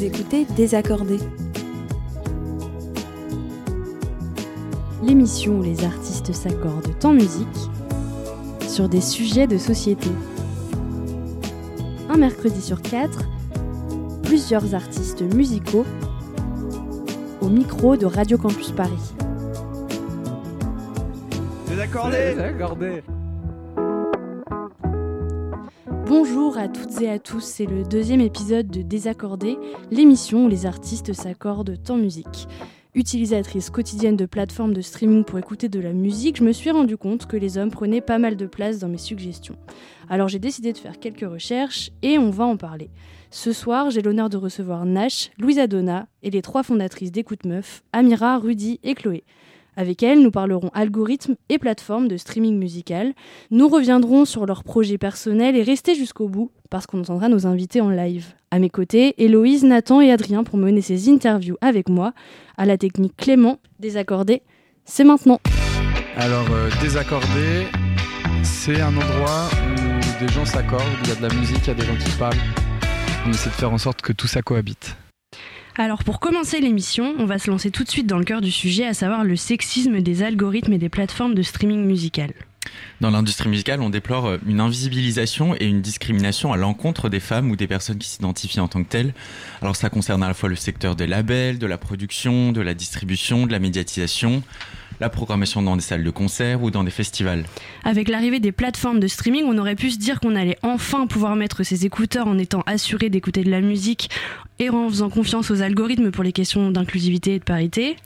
Vous écoutez Désaccordé. L'émission où les artistes s'accordent en musique sur des sujets de société. Un mercredi sur quatre, plusieurs artistes musicaux au micro de Radio Campus Paris. Désaccordé Désaccordé Bonjour à à tous, c'est le deuxième épisode de Désaccordé, l'émission où les artistes s'accordent en musique. Utilisatrice quotidienne de plateformes de streaming pour écouter de la musique, je me suis rendu compte que les hommes prenaient pas mal de place dans mes suggestions. Alors j'ai décidé de faire quelques recherches et on va en parler. Ce soir, j'ai l'honneur de recevoir Nash, Louisa Donna et les trois fondatrices d'Écoute Meuf, Amira, Rudy et Chloé. Avec elles, nous parlerons algorithmes et plateformes de streaming musical. Nous reviendrons sur leurs projets personnels et restez jusqu'au bout parce qu'on entendra nos invités en live. À mes côtés, Héloïse, Nathan et Adrien pour mener ces interviews avec moi. À la technique Clément, désaccordé, c'est maintenant. Alors, euh, désaccordé, c'est un endroit où des gens s'accordent, il y a de la musique, il y a des gens qui parlent. On essaie de faire en sorte que tout ça cohabite. Alors pour commencer l'émission, on va se lancer tout de suite dans le cœur du sujet, à savoir le sexisme des algorithmes et des plateformes de streaming musical. Dans l'industrie musicale, on déplore euh, une invisibilisation et une discrimination à l'encontre des femmes ou des personnes qui s'identifient en tant que telles. Alors ça concerne à la fois le secteur des labels, de la production, de la distribution, de la médiatisation, la programmation dans des salles de concert ou dans des festivals. Avec l'arrivée des plateformes de streaming, on aurait pu se dire qu'on allait enfin pouvoir mettre ses écouteurs en étant assuré d'écouter de la musique et en faisant confiance aux algorithmes pour les questions d'inclusivité et de parité.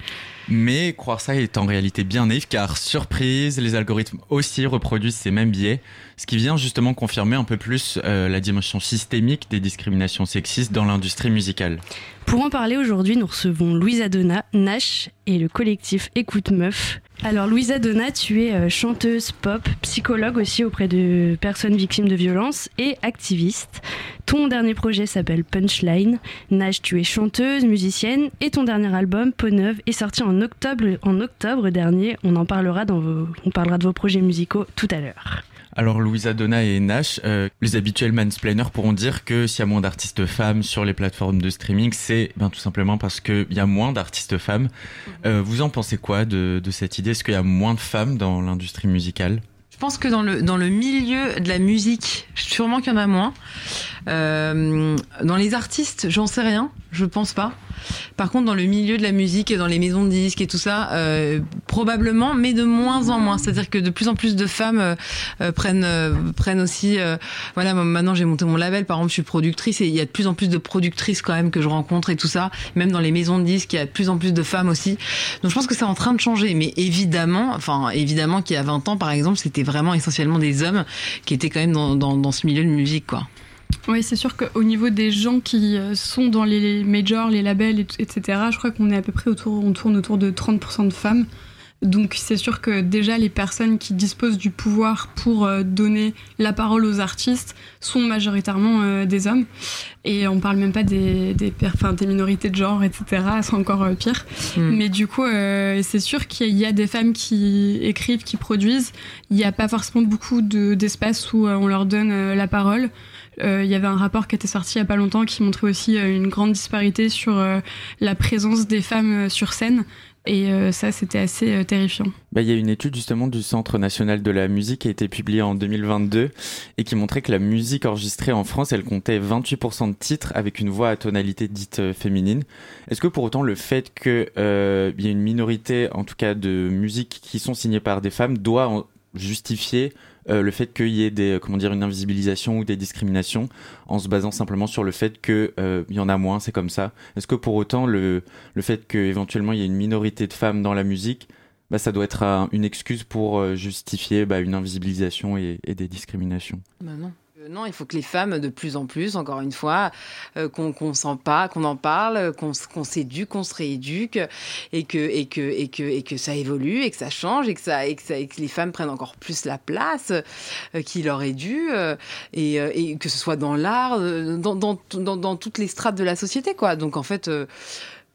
Mais croire ça est en réalité bien naïf car, surprise, les algorithmes aussi reproduisent ces mêmes biais, ce qui vient justement confirmer un peu plus euh, la dimension systémique des discriminations sexistes dans l'industrie musicale. Pour en parler aujourd'hui, nous recevons Louisa Donna, Nash et le collectif Écoute Meuf. Alors Louisa Donna, tu es euh, chanteuse pop, psychologue aussi auprès de personnes victimes de violences et activiste. Ton dernier projet s'appelle Punchline. Nash, tu es chanteuse, musicienne et ton dernier album, Peau Neuve, est sorti en octobre, en octobre dernier. On en parlera dans vos, on parlera de vos projets musicaux tout à l'heure. Alors Louisa Donna et Nash, euh, les habituels mansplainers pourront dire que s'il y a moins d'artistes femmes sur les plateformes de streaming, c'est ben, tout simplement parce qu'il y a moins d'artistes femmes. Mhm. Euh, vous en pensez quoi de, de cette idée? Est-ce qu'il y a moins de femmes dans l'industrie musicale? Je pense que dans le, dans le milieu de la musique, sûrement qu'il y en a moins. Euh, dans les artistes, j'en sais rien, je pense pas. Par contre, dans le milieu de la musique et dans les maisons de disques et tout ça, euh, probablement, mais de moins en moins. C'est-à-dire que de plus en plus de femmes euh, euh prennent euh, prennent aussi. Euh, voilà, maintenant j'ai monté mon label. Par exemple, je suis productrice et il y a de plus en plus de productrices quand même que je rencontre et tout ça. Même dans les maisons de disques, il y a de plus en plus de femmes aussi. Donc je pense que c'est en train de changer. Mais évidemment, enfin évidemment qu'il y a 20 ans, par exemple, c'était vraiment essentiellement des hommes qui étaient quand même dans, dans, dans ce milieu de musique, quoi. Oui, c'est sûr qu'au niveau des gens qui euh, sont dans les majors, les labels, etc., je crois qu'on est à peu près autour, on tourne autour de 30% de femmes. Donc c'est sûr que déjà les personnes qui disposent du pouvoir pour euh, donner la parole aux artistes sont majoritairement euh, des hommes. Et on parle même pas des, des, des minorités de genre, etc. C'est encore pire. Mm. Mais du coup, c'est sûr qu'il y a des femmes qui écrivent, qui produisent. Il n'y a pas forcément beaucoup d'espace où on leur donne la parole. Euh, il y avait un rapport qui était sorti il n'y a pas longtemps qui montrait aussi euh, une grande disparité sur euh, la présence des femmes sur scène. Et ça, c'était assez terrifiant. Bah, il y a une étude justement du Centre national de la musique qui a été publiée en 2022 et qui montrait que la musique enregistrée en France, elle comptait 28% de titres avec une voix à tonalité dite féminine. Est-ce que pour autant le fait qu'il y ait une minorité, en tout cas de musiques qui sont signées par des femmes, doit justifier euh, le fait qu'il y ait des, comment dire, une invisibilisation ou des discriminations en se basant simplement sur le fait qu'il euh, y en a moins, c'est comme ça. Est-ce que pour autant le, le fait qu'éventuellement il y ait une minorité de femmes dans la musique, bah, ça doit être une excuse pour euh, justifier bah, une invisibilisation et, et des discriminations? Bah non. Non, il faut que les femmes, de plus en plus, encore une fois, euh, qu'on qu'on sent pas, qu'on en parle, qu'on s'éduque, qu'on se rééduque, et que ça évolue, et que ça change, et que les femmes prennent encore plus la place euh, qui leur est due, euh, et, euh, et, que ce soit dans l'art, dans, toutes les strates de la société. Donc en fait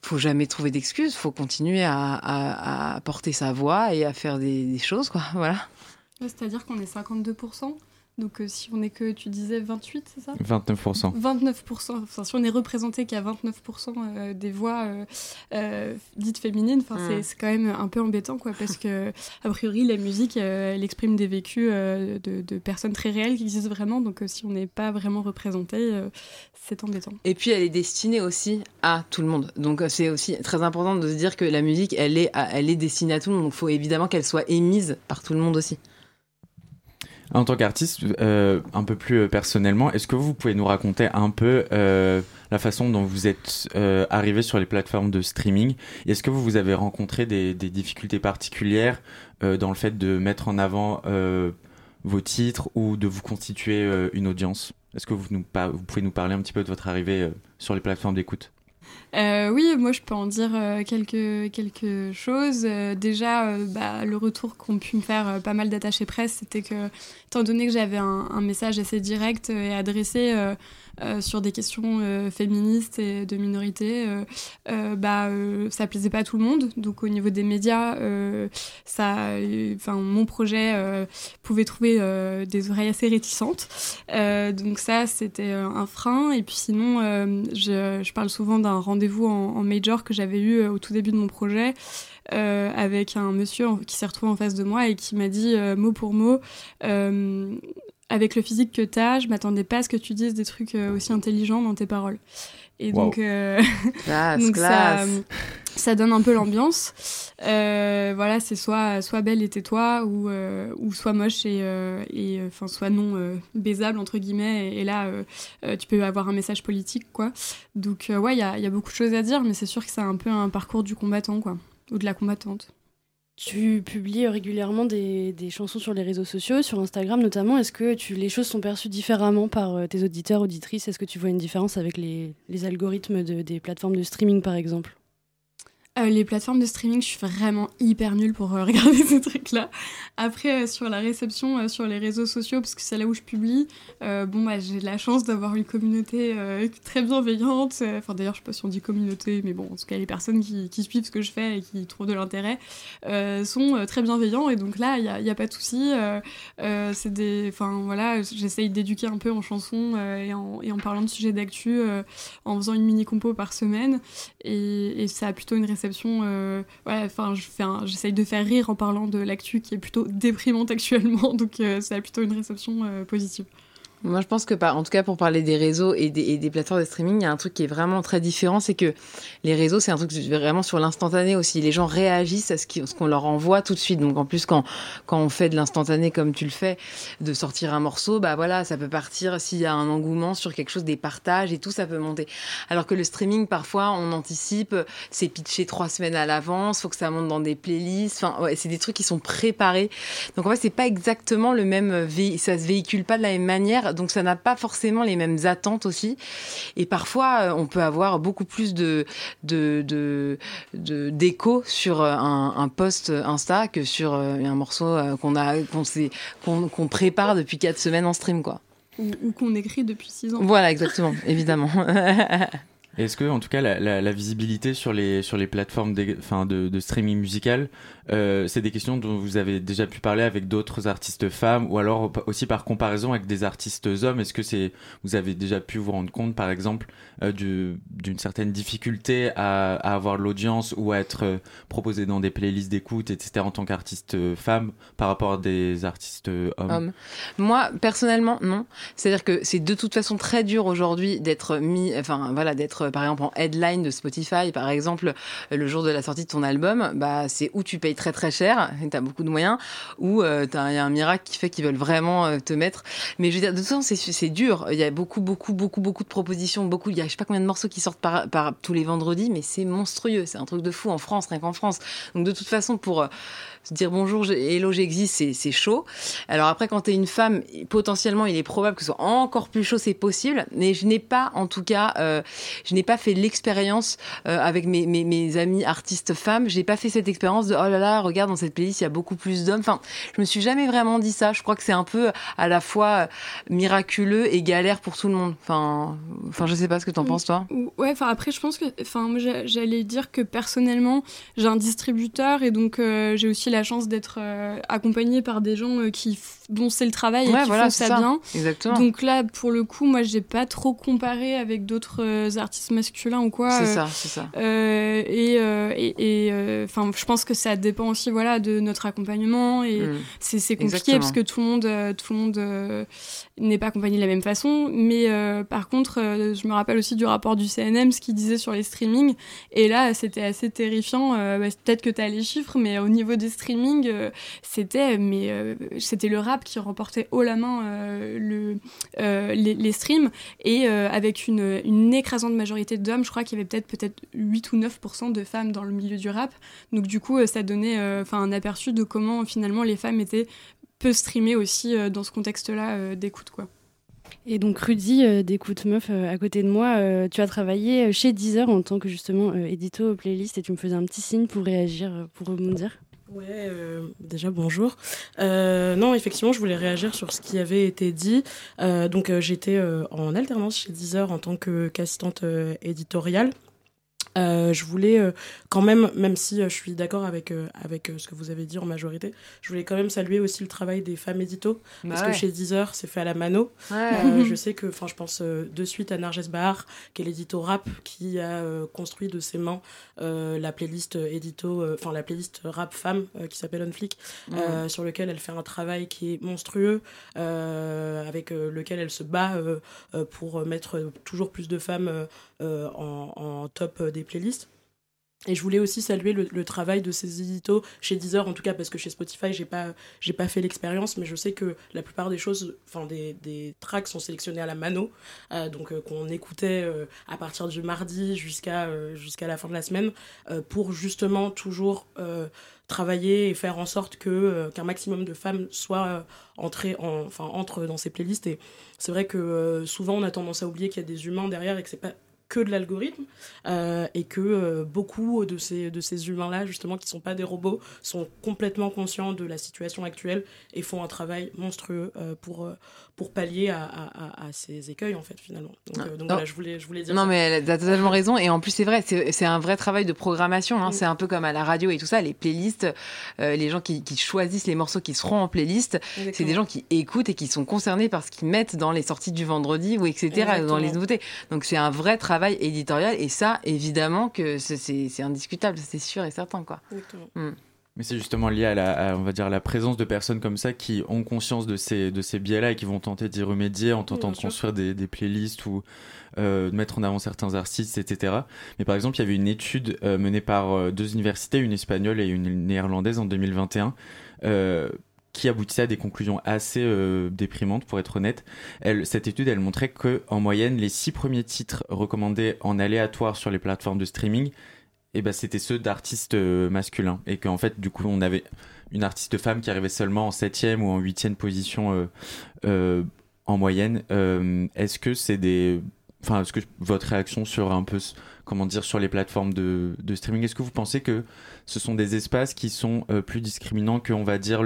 faut jamais trouver d'excuses, faut continuer à, porter sa voix et à faire des, choses. C'est-à-dire qu'on est 52% Donc si on est que, tu disais 28, c'est ça? 29%. 29%. Enfin, si on est représenté qu'à 29% des voix dites féminines, enfin, mm. c'est quand même un peu embêtant, quoi, parce que, a priori, la musique, elle exprime des vécus de, de, personnes très réelles qui existent vraiment. Donc si on n'est pas vraiment représenté, c'est embêtant. Et puis, elle est destinée aussi à tout le monde. Donc c'est aussi très important de se dire que la musique, elle est, elle est destinée à tout le monde. Donc il faut évidemment qu'elle soit émise par tout le monde aussi. En tant qu'artiste, euh, un peu plus euh, personnellement, est-ce que vous pouvez nous raconter un peu euh, la façon dont vous êtes arrivé sur les plateformes de streaming? Est-ce que vous, avez rencontré des, difficultés particulières dans le fait de mettre en avant vos titres ou de vous constituer une audience? Est-ce que vous, nous, vous pouvez nous parler un petit peu de votre arrivée sur les plateformes d'écoute? Euh, oui, moi je peux en dire euh, quelque, quelque chose. Euh, déjà, bah, le retour qu'ont pu me faire pas mal d'attachés presse, c'était que, étant donné que j'avais un, message assez direct et adressé euh, sur des questions euh, féministes et de minorités, euh, bah, ça plaisait pas à tout le monde. Donc au niveau des médias, ça, mon projet pouvait trouver des oreilles assez réticentes. donc ça, c'était un frein. Et puis sinon, je, parle souvent d'un rendez-vous en, major que j'avais eu au tout début de mon projet. Euh, avec un monsieur qui s'est retrouvé en face de moi et qui m'a dit mot pour mot euh, avec le physique que tu as, je m'attendais pas à ce que tu dises des trucs euh, aussi intelligents dans tes paroles. Et donc, euh, donc Ça, ça, donne un peu l'ambiance. Euh, voilà, c'est soit, soit belle et tais-toi, ou, ou soit moche et, et enfin, soit non baisable, entre guillemets. Et, là, tu peux avoir un message politique, quoi. Donc, ouais, il y a, y a beaucoup de choses à dire, mais c'est sûr que c'est un peu un parcours du combattant, quoi. Ou de la combattante. Tu publies régulièrement des, chansons sur les réseaux sociaux, sur Instagram notamment. Est-ce que tu, les choses sont perçues différemment par euh, tes auditeurs, auditrices? Est-ce que tu vois une différence avec les, algorithmes des plateformes de streaming par exemple? Euh, les plateformes de streaming, je suis vraiment hyper nulle pour euh, regarder ces trucs-là. Après, euh, sur la réception sur les réseaux sociaux, parce que c'est là où je publie, bon, bah, j'ai la chance d'avoir une communauté très bienveillante. Enfin, d'ailleurs, je sais pas si on dit communauté, mais bon, en tout cas, les personnes qui, suivent ce que je fais et qui trouvent de l'intérêt sont très bienveillants. Et donc là, il n'y a, pas de souci. voilà, j'essaye d'éduquer un peu en chanson et en, parlant de sujets d'actu, en faisant une mini-compo par semaine. Et ça a plutôt une réception euh, j'essaye de faire rire en parlant de l'actu qui est plutôt déprimante actuellement, donc euh, ça a plutôt une réception euh, positive. Moi, je pense que, en tout cas, pour parler des réseaux et des, plateformes de streaming, il y a un truc qui est vraiment très différent, c'est que les réseaux, c'est un truc vraiment sur l'instantané aussi. Les gens réagissent à ce qu'on leur envoie tout de suite. Donc, en plus, quand, on fait de l'instantané comme tu le fais, de sortir un morceau, bah voilà, ça peut partir s'il y a un engouement sur quelque chose, des partages et tout, ça peut monter. Alors que le streaming, parfois, on anticipe, c'est pitché trois semaines à l'avance, faut que ça monte dans des playlists. Enfin, c'est des trucs qui sont préparés. Donc, en fait, c'est pas exactement le même, ça se véhicule pas de la même manière donc ça n'a pas forcément les mêmes attentes aussi. Et parfois, euh, on peut avoir beaucoup plus de d'écho sur euh, un, un, post Insta que sur euh, un morceau qu'on a qu'on prépare depuis quatre semaines en stream, quoi. Ou, qu'on écrit depuis six ans. Voilà, exactement, évidemment. Est-ce que, en tout cas, la, visibilité sur les, sur les plateformes de, de, streaming musical, euh, c'est des questions dont vous avez déjà pu parler avec d'autres artistes femmes ou alors aussi par comparaison avec des artistes hommes? Est-ce que c'est, vous avez déjà pu vous rendre compte, par exemple, euh, d'une certaine difficulté à, à avoir l'audience ou à être euh, proposé dans des playlists d'écoute, etc., en tant qu'artiste femme par rapport à des artistes hommes Moi, personnellement, non. C'est-à-dire que c'est de toute façon très dur aujourd'hui d'être mis, enfin voilà, d'être par exemple en headline de Spotify, par exemple, le jour de la sortie de ton album, bah c'est où tu payes très très cher, tu as beaucoup de moyens, ou euh, il y a un miracle qui fait qu'ils veulent vraiment euh, te mettre. Mais je veux dire, de toute façon, c'est dur. Il y a beaucoup, beaucoup, beaucoup, beaucoup de propositions, beaucoup. Il y a je sais pas combien de morceaux qui sortent par, par tous les vendredis, mais c'est monstrueux. C'est un truc de fou en France, rien qu'en France. Donc de toute façon, pour se dire bonjour, hello, j'existe, c'est chaud. Alors après, quand tu es une femme, potentiellement, il est probable que ce soit encore plus chaud, c'est possible. Mais je n'ai pas, en tout cas, euh, je n'ai pas fait l'expérience euh, avec mes, mes, mes, amis artistes femmes. J'ai pas fait cette expérience de oh là là, regarde dans cette playlist, il y a beaucoup plus d'hommes. Enfin, je me suis jamais vraiment dit ça. Je crois que c'est un peu à la fois miraculeux et galère pour tout le monde. Enfin, enfin, je sais pas ce que tu en penses toi. Ouais, enfin après, je pense que, enfin, j'allais dire que personnellement, j'ai un distributeur et donc euh, j'ai aussi la chance d'être euh, accompagnée par des gens euh, qui dont c'est le travail et qui font ça, bien. Exactement. Donc là, pour le coup, moi, j'ai pas trop comparé avec d'autres euh, artistes masculins ou quoi. C'est ça, c'est ça. Euh, et et enfin, je pense que ça dépend aussi, voilà, de notre accompagnement et mm. c'est compliqué parce que tout le monde, tout le monde n'est pas accompagné de la même façon. Mais par contre, je me rappelle aussi du rapport du CNM, ce qu'il disait sur les streamings. Et là, c'était assez terrifiant. Bah, peut-être que tu as les chiffres, mais au niveau des streamings, c'était mais c'était le rap qui remportait haut la main euh, euh, les, streams et euh, avec une, écrasante majorité d'hommes. Je crois qu'il y avait peut-être peut-être 8 ou 9% de femmes dans le milieu du rap. Donc du coup, ça donnait enfin un aperçu de comment finalement les femmes étaient peu streamées aussi dans ce contexte-là d'écoute quoi. Et donc Rudy d'écoute meuf à côté de moi, tu as travaillé chez Deezer en tant que justement édito playlist et tu me faisais un petit signe pour réagir, pour rebondir. Ouais, euh, déjà bonjour. Euh, non, effectivement, je voulais réagir sur ce qui avait été dit. Euh, donc, j'étais en alternance chez Deezer en tant qu'assistante éditoriale. Je voulais quand même, même si euh, je suis d'accord avec, avec ce que vous avez dit en majorité, je voulais quand même saluer aussi le travail des femmes édito. Bah parce que chez Deezer, c'est fait à la mano. je sais que, enfin, je pense de suite à Narges Bahar, qui est l'édito rap, qui a construit de ses mains la playlist édito, enfin, la playlist rap femme qui s'appelle On Flick, sur lequel elle fait un travail qui est monstrueux, avec lequel elle se bat pour mettre toujours plus de femmes en, en, top des playlists. Et je voulais aussi saluer le, travail de ces éditos chez Deezer, en tout cas parce que chez Spotify, j'ai pas, j'ai pas fait l'expérience, mais je sais que la plupart des choses, enfin des, des tracks sont sélectionnés à la mano, euh, donc euh, qu'on écoutait euh, à partir du mardi jusqu'à jusqu'à la fin de la semaine, pour justement toujours travailler et faire en sorte que qu'un maximum de femmes soient entrées, en, enfin entrent dans ces playlists. Et c'est vrai que souvent on a tendance à oublier qu'il y a des humains derrière et que c'est pas que de l'algorithme euh, et que euh, beaucoup de ces, de ces humains-là, justement, qui ne sont pas des robots, sont complètement conscients de la situation actuelle et font un travail monstrueux euh, pour, pour pallier à, à, à, ces écueils, en fait, finalement. Donc, donc voilà, je voulais, je voulais dire Non, mais tu as totalement raison. Et en plus, c'est vrai, c'est un vrai travail de programmation. Hein. Mm. C'est un peu comme à la radio et tout ça, les playlists, les gens qui, qui, choisissent les morceaux qui seront en playlist, c'est des gens qui écoutent et qui sont concernés par ce qu'ils mettent dans les sorties du vendredi ou etc., dans les nouveautés. Donc c'est un vrai travail éditorial. Et ça, évidemment, que c'est indiscutable, c'est sûr et certain. Quoi. Mm. Mais c'est justement lié à la, on va dire, la présence de personnes comme ça qui ont conscience de ces, de ces biais-là et qui vont tenter d'y remédier en tentant de construire des, des, playlists ou euh, de mettre en avant certains artistes, etc. Mais par exemple, il y avait une étude euh, menée par euh, deux universités, une espagnole et une néerlandaise en 2021, qui aboutissait à des conclusions assez euh, déprimantes, pour être honnête. Elle, cette étude, elle montrait que en moyenne, les six premiers titres recommandés en aléatoire sur les plateformes de streaming, eh ben, c'était ceux d'artistes euh, masculins. Et qu'en fait, du coup, on avait une artiste femme qui arrivait seulement en septième ou en huitième position euh, en moyenne. est-ce que c'est des... Enfin, est-ce que votre réaction sur un peu comment dire, sur les plateformes de, de streaming. Est-ce que vous pensez que ce sont des espaces qui sont euh, plus discriminants que, on va dire,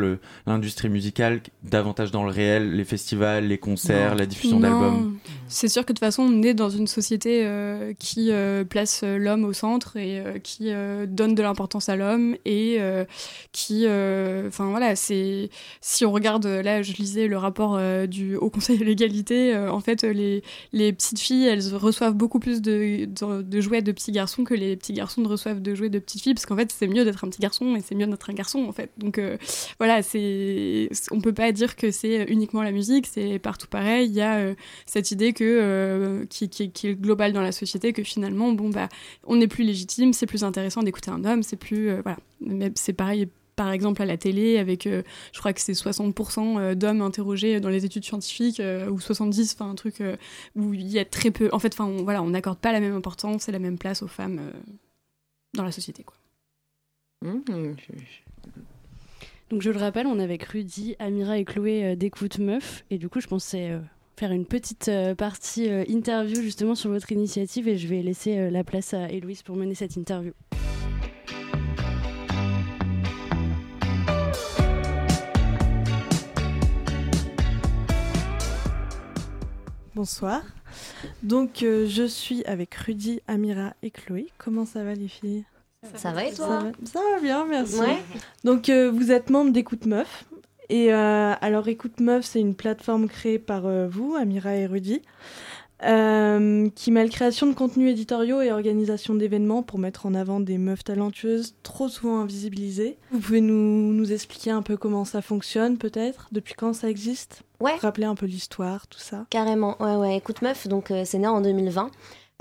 l'industrie musicale, davantage dans le réel, les festivals, les concerts, la diffusion d'albums? C'est sûr que de toute façon, on est dans une société euh, qui euh, place l'homme au centre et qui donne de l'importance à l'homme et qui, enfin voilà, c'est si on regarde, là, je lisais le rapport du Haut Conseil de l'égalité, en fait, les, les petites filles, elles reçoivent beaucoup plus de, de, de jouets de petits garçons que les petits garçons ne reçoivent de jouets de petites filles, parce qu'en fait, c'est mieux d'être un petit garçon et c'est mieux d'être un garçon, en fait. Donc euh, voilà, c'est, on peut pas dire que c'est uniquement la musique, c'est partout pareil. Il y a euh, cette idée que, euh, qui, qui, est globale dans la société, que finalement, bon, bah, on est plus légitime, c'est plus intéressant d'écouter un homme, c'est plus. voilà. Mais c'est pareil par exemple à la télé avec je crois que c'est 60% d'hommes interrogés dans les études scientifiques ou 70 enfin un truc où il y a très peu en fait enfin voilà on n'accorde pas la même importance et la même place aux femmes dans la société quoi Mmh. Donc je le rappelle, on est avec Rudy, Amira et Chloé euh, d'Écoute Meuf. Et du coup, je pensais euh, faire une petite euh, partie interview justement sur votre initiative et je vais laisser la place à Héloïse pour mener cette interview. Bonsoir. Donc je suis avec Rudy, Amira et Chloé. Comment ça va les filles? Ça, va et toi? ça va, bien, merci. Donc, euh, vous êtes membre d'Écoute Meuf. Et alors, Écoute Meuf, c'est une plateforme créée par vous, Amira et Rudy. Euh, qui mêle création de contenus éditoriaux et organisation d'événements pour mettre en avant des meufs talentueuses trop souvent invisibilisées. Vous pouvez nous, nous expliquer un peu comment ça fonctionne peut-être? Depuis quand ça existe? Ouais. Rappeler un peu l'histoire, tout ça Carrément, ouais, ouais. Écoute Meuf, donc euh, c'est né en 2020.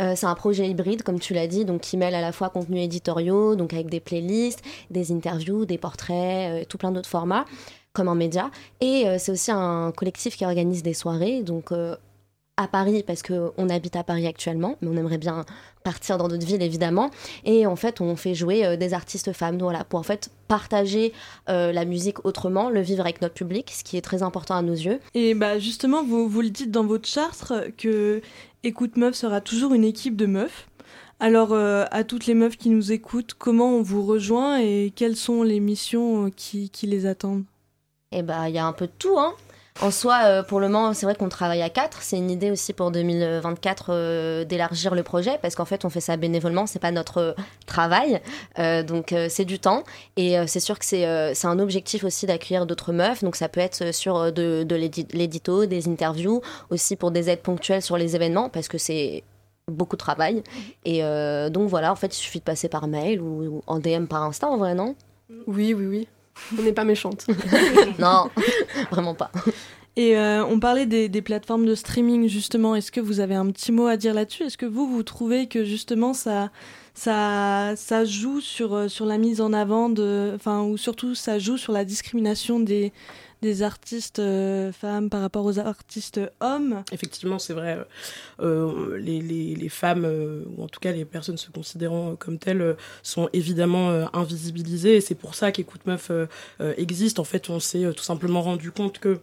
Euh, c'est un projet hybride, comme tu l'as dit, donc qui mêle à la fois contenus éditoriaux, donc avec des playlists, des interviews, des portraits, tout plein d'autres formats, comme un média. Et c'est aussi un collectif qui organise des soirées, donc à Paris parce qu'on habite à Paris actuellement, mais on aimerait bien partir dans d'autres villes évidemment. Et en fait, on fait jouer euh, des artistes femmes, voilà, pour en fait partager euh, la musique autrement, le vivre avec notre public, ce qui est très important à nos yeux. Et bah justement, vous, vous le dites dans votre charte que Écoute Meuf sera toujours une équipe de meufs. Alors, euh, à toutes les meufs qui nous écoutent, comment on vous rejoint et quelles sont les missions qui, qui les attendent? Eh bah, il y a un peu de tout, hein. En soi, euh, pour le moment, c'est vrai qu'on travaille à quatre. C'est une idée aussi pour 2024 euh, d'élargir le projet parce qu'en fait, on fait ça bénévolement. C'est pas notre travail, euh, donc c'est du temps. Et c'est sûr que c'est un objectif aussi d'accueillir d'autres meufs. Donc ça peut être sur de, l'édito, des interviews, aussi pour des aides ponctuelles sur les événements parce que c'est beaucoup de travail. Et donc voilà, en fait, il suffit de passer par mail ou, en DM par Insta, en vrai, non? Oui, oui, oui. On n'est pas méchante. non, vraiment pas. Et euh, on parlait des, plateformes de streaming justement. Est-ce que vous avez un petit mot à dire là-dessus? Est-ce que vous vous trouvez que justement ça ça ça joue sur euh, sur la mise en avant de enfin ou surtout ça joue sur la discrimination des des artistes euh, femmes par rapport aux artistes hommes. Effectivement, c'est vrai. Euh, les, les, les, femmes, euh, ou en tout cas les personnes se considérant comme telles, sont évidemment invisibilisées. C'est pour ça qu'Écoute Meuf existe. En fait, on s'est tout simplement rendu compte que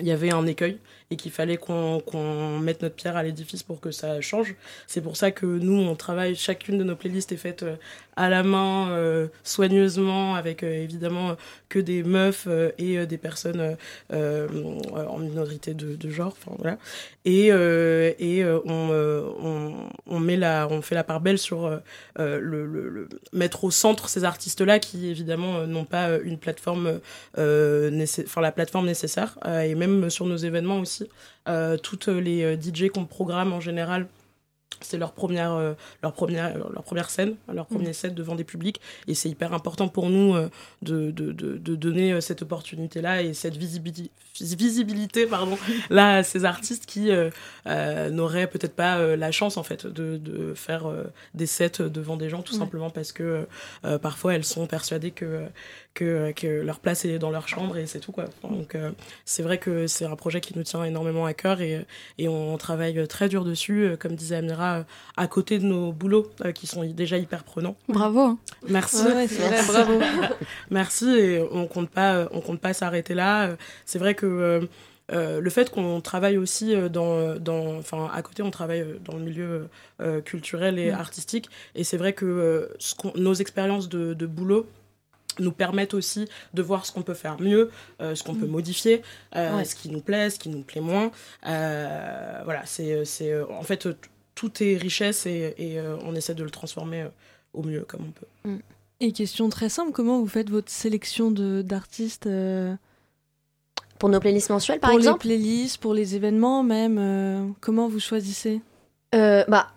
il y avait un écueil et qu'il fallait qu'on mette notre pierre à l'édifice pour que ça change. C'est pour ça que nous, on travaille, chacune de nos playlists est faite à la main, euh, soigneusement, avec euh, évidemment que des meufs euh, et des personnes en minorité de, de genre. Voilà. Et, et on, on, on, met la, on fait la part belle sur le, mettre au centre ces artistes-là qui évidemment n'ont pas une plateforme, enfin la plateforme nécessaire. et même sur nos événements aussi, toutes les DJ qu'on programme en général c'est leur première, euh, leur, première, leur première scène, leur mm. premier set devant des publics. Et c'est hyper important pour nous euh, de, de, de, donner euh, cette opportunité-là et cette visibilité, visibilité pardon, là, à ces artistes qui n'auraient peut-être pas la chance en fait, de, de faire des sets devant des gens, tout simplement parce que parfois elles sont persuadées que, que, que, leur place est dans leur chambre et c'est tout. Quoi. Donc c'est vrai que c'est un projet qui nous tient énormément à cœur et, et on travaille très dur dessus. Comme disait Amira, euh, à côté de nos boulots euh, qui sont déjà hyper prenants. Bravo. Hein. Merci. bravo. Merci et on compte pas, euh, on compte pas s'arrêter là. C'est vrai que le fait qu'on travaille aussi dans, dans, enfin, à côté, on travaille dans le milieu culturel et mm. artistique. Et c'est vrai que ce nos expériences de, de, boulot nous permettent aussi de voir ce qu'on peut faire mieux, ce qu'on peut mm. modifier, ce qui nous plaît, ce qui nous plaît moins. voilà, c'est, c'est en fait tout est richesse et, euh, on essaie de le transformer euh, au mieux comme on peut. Mm. Et question très simple, comment vous faites votre sélection d'artistes euh, Pour nos playlists mensuelles, par exemple Pour les playlists, pour les événements même, comment vous choisissez? Bah,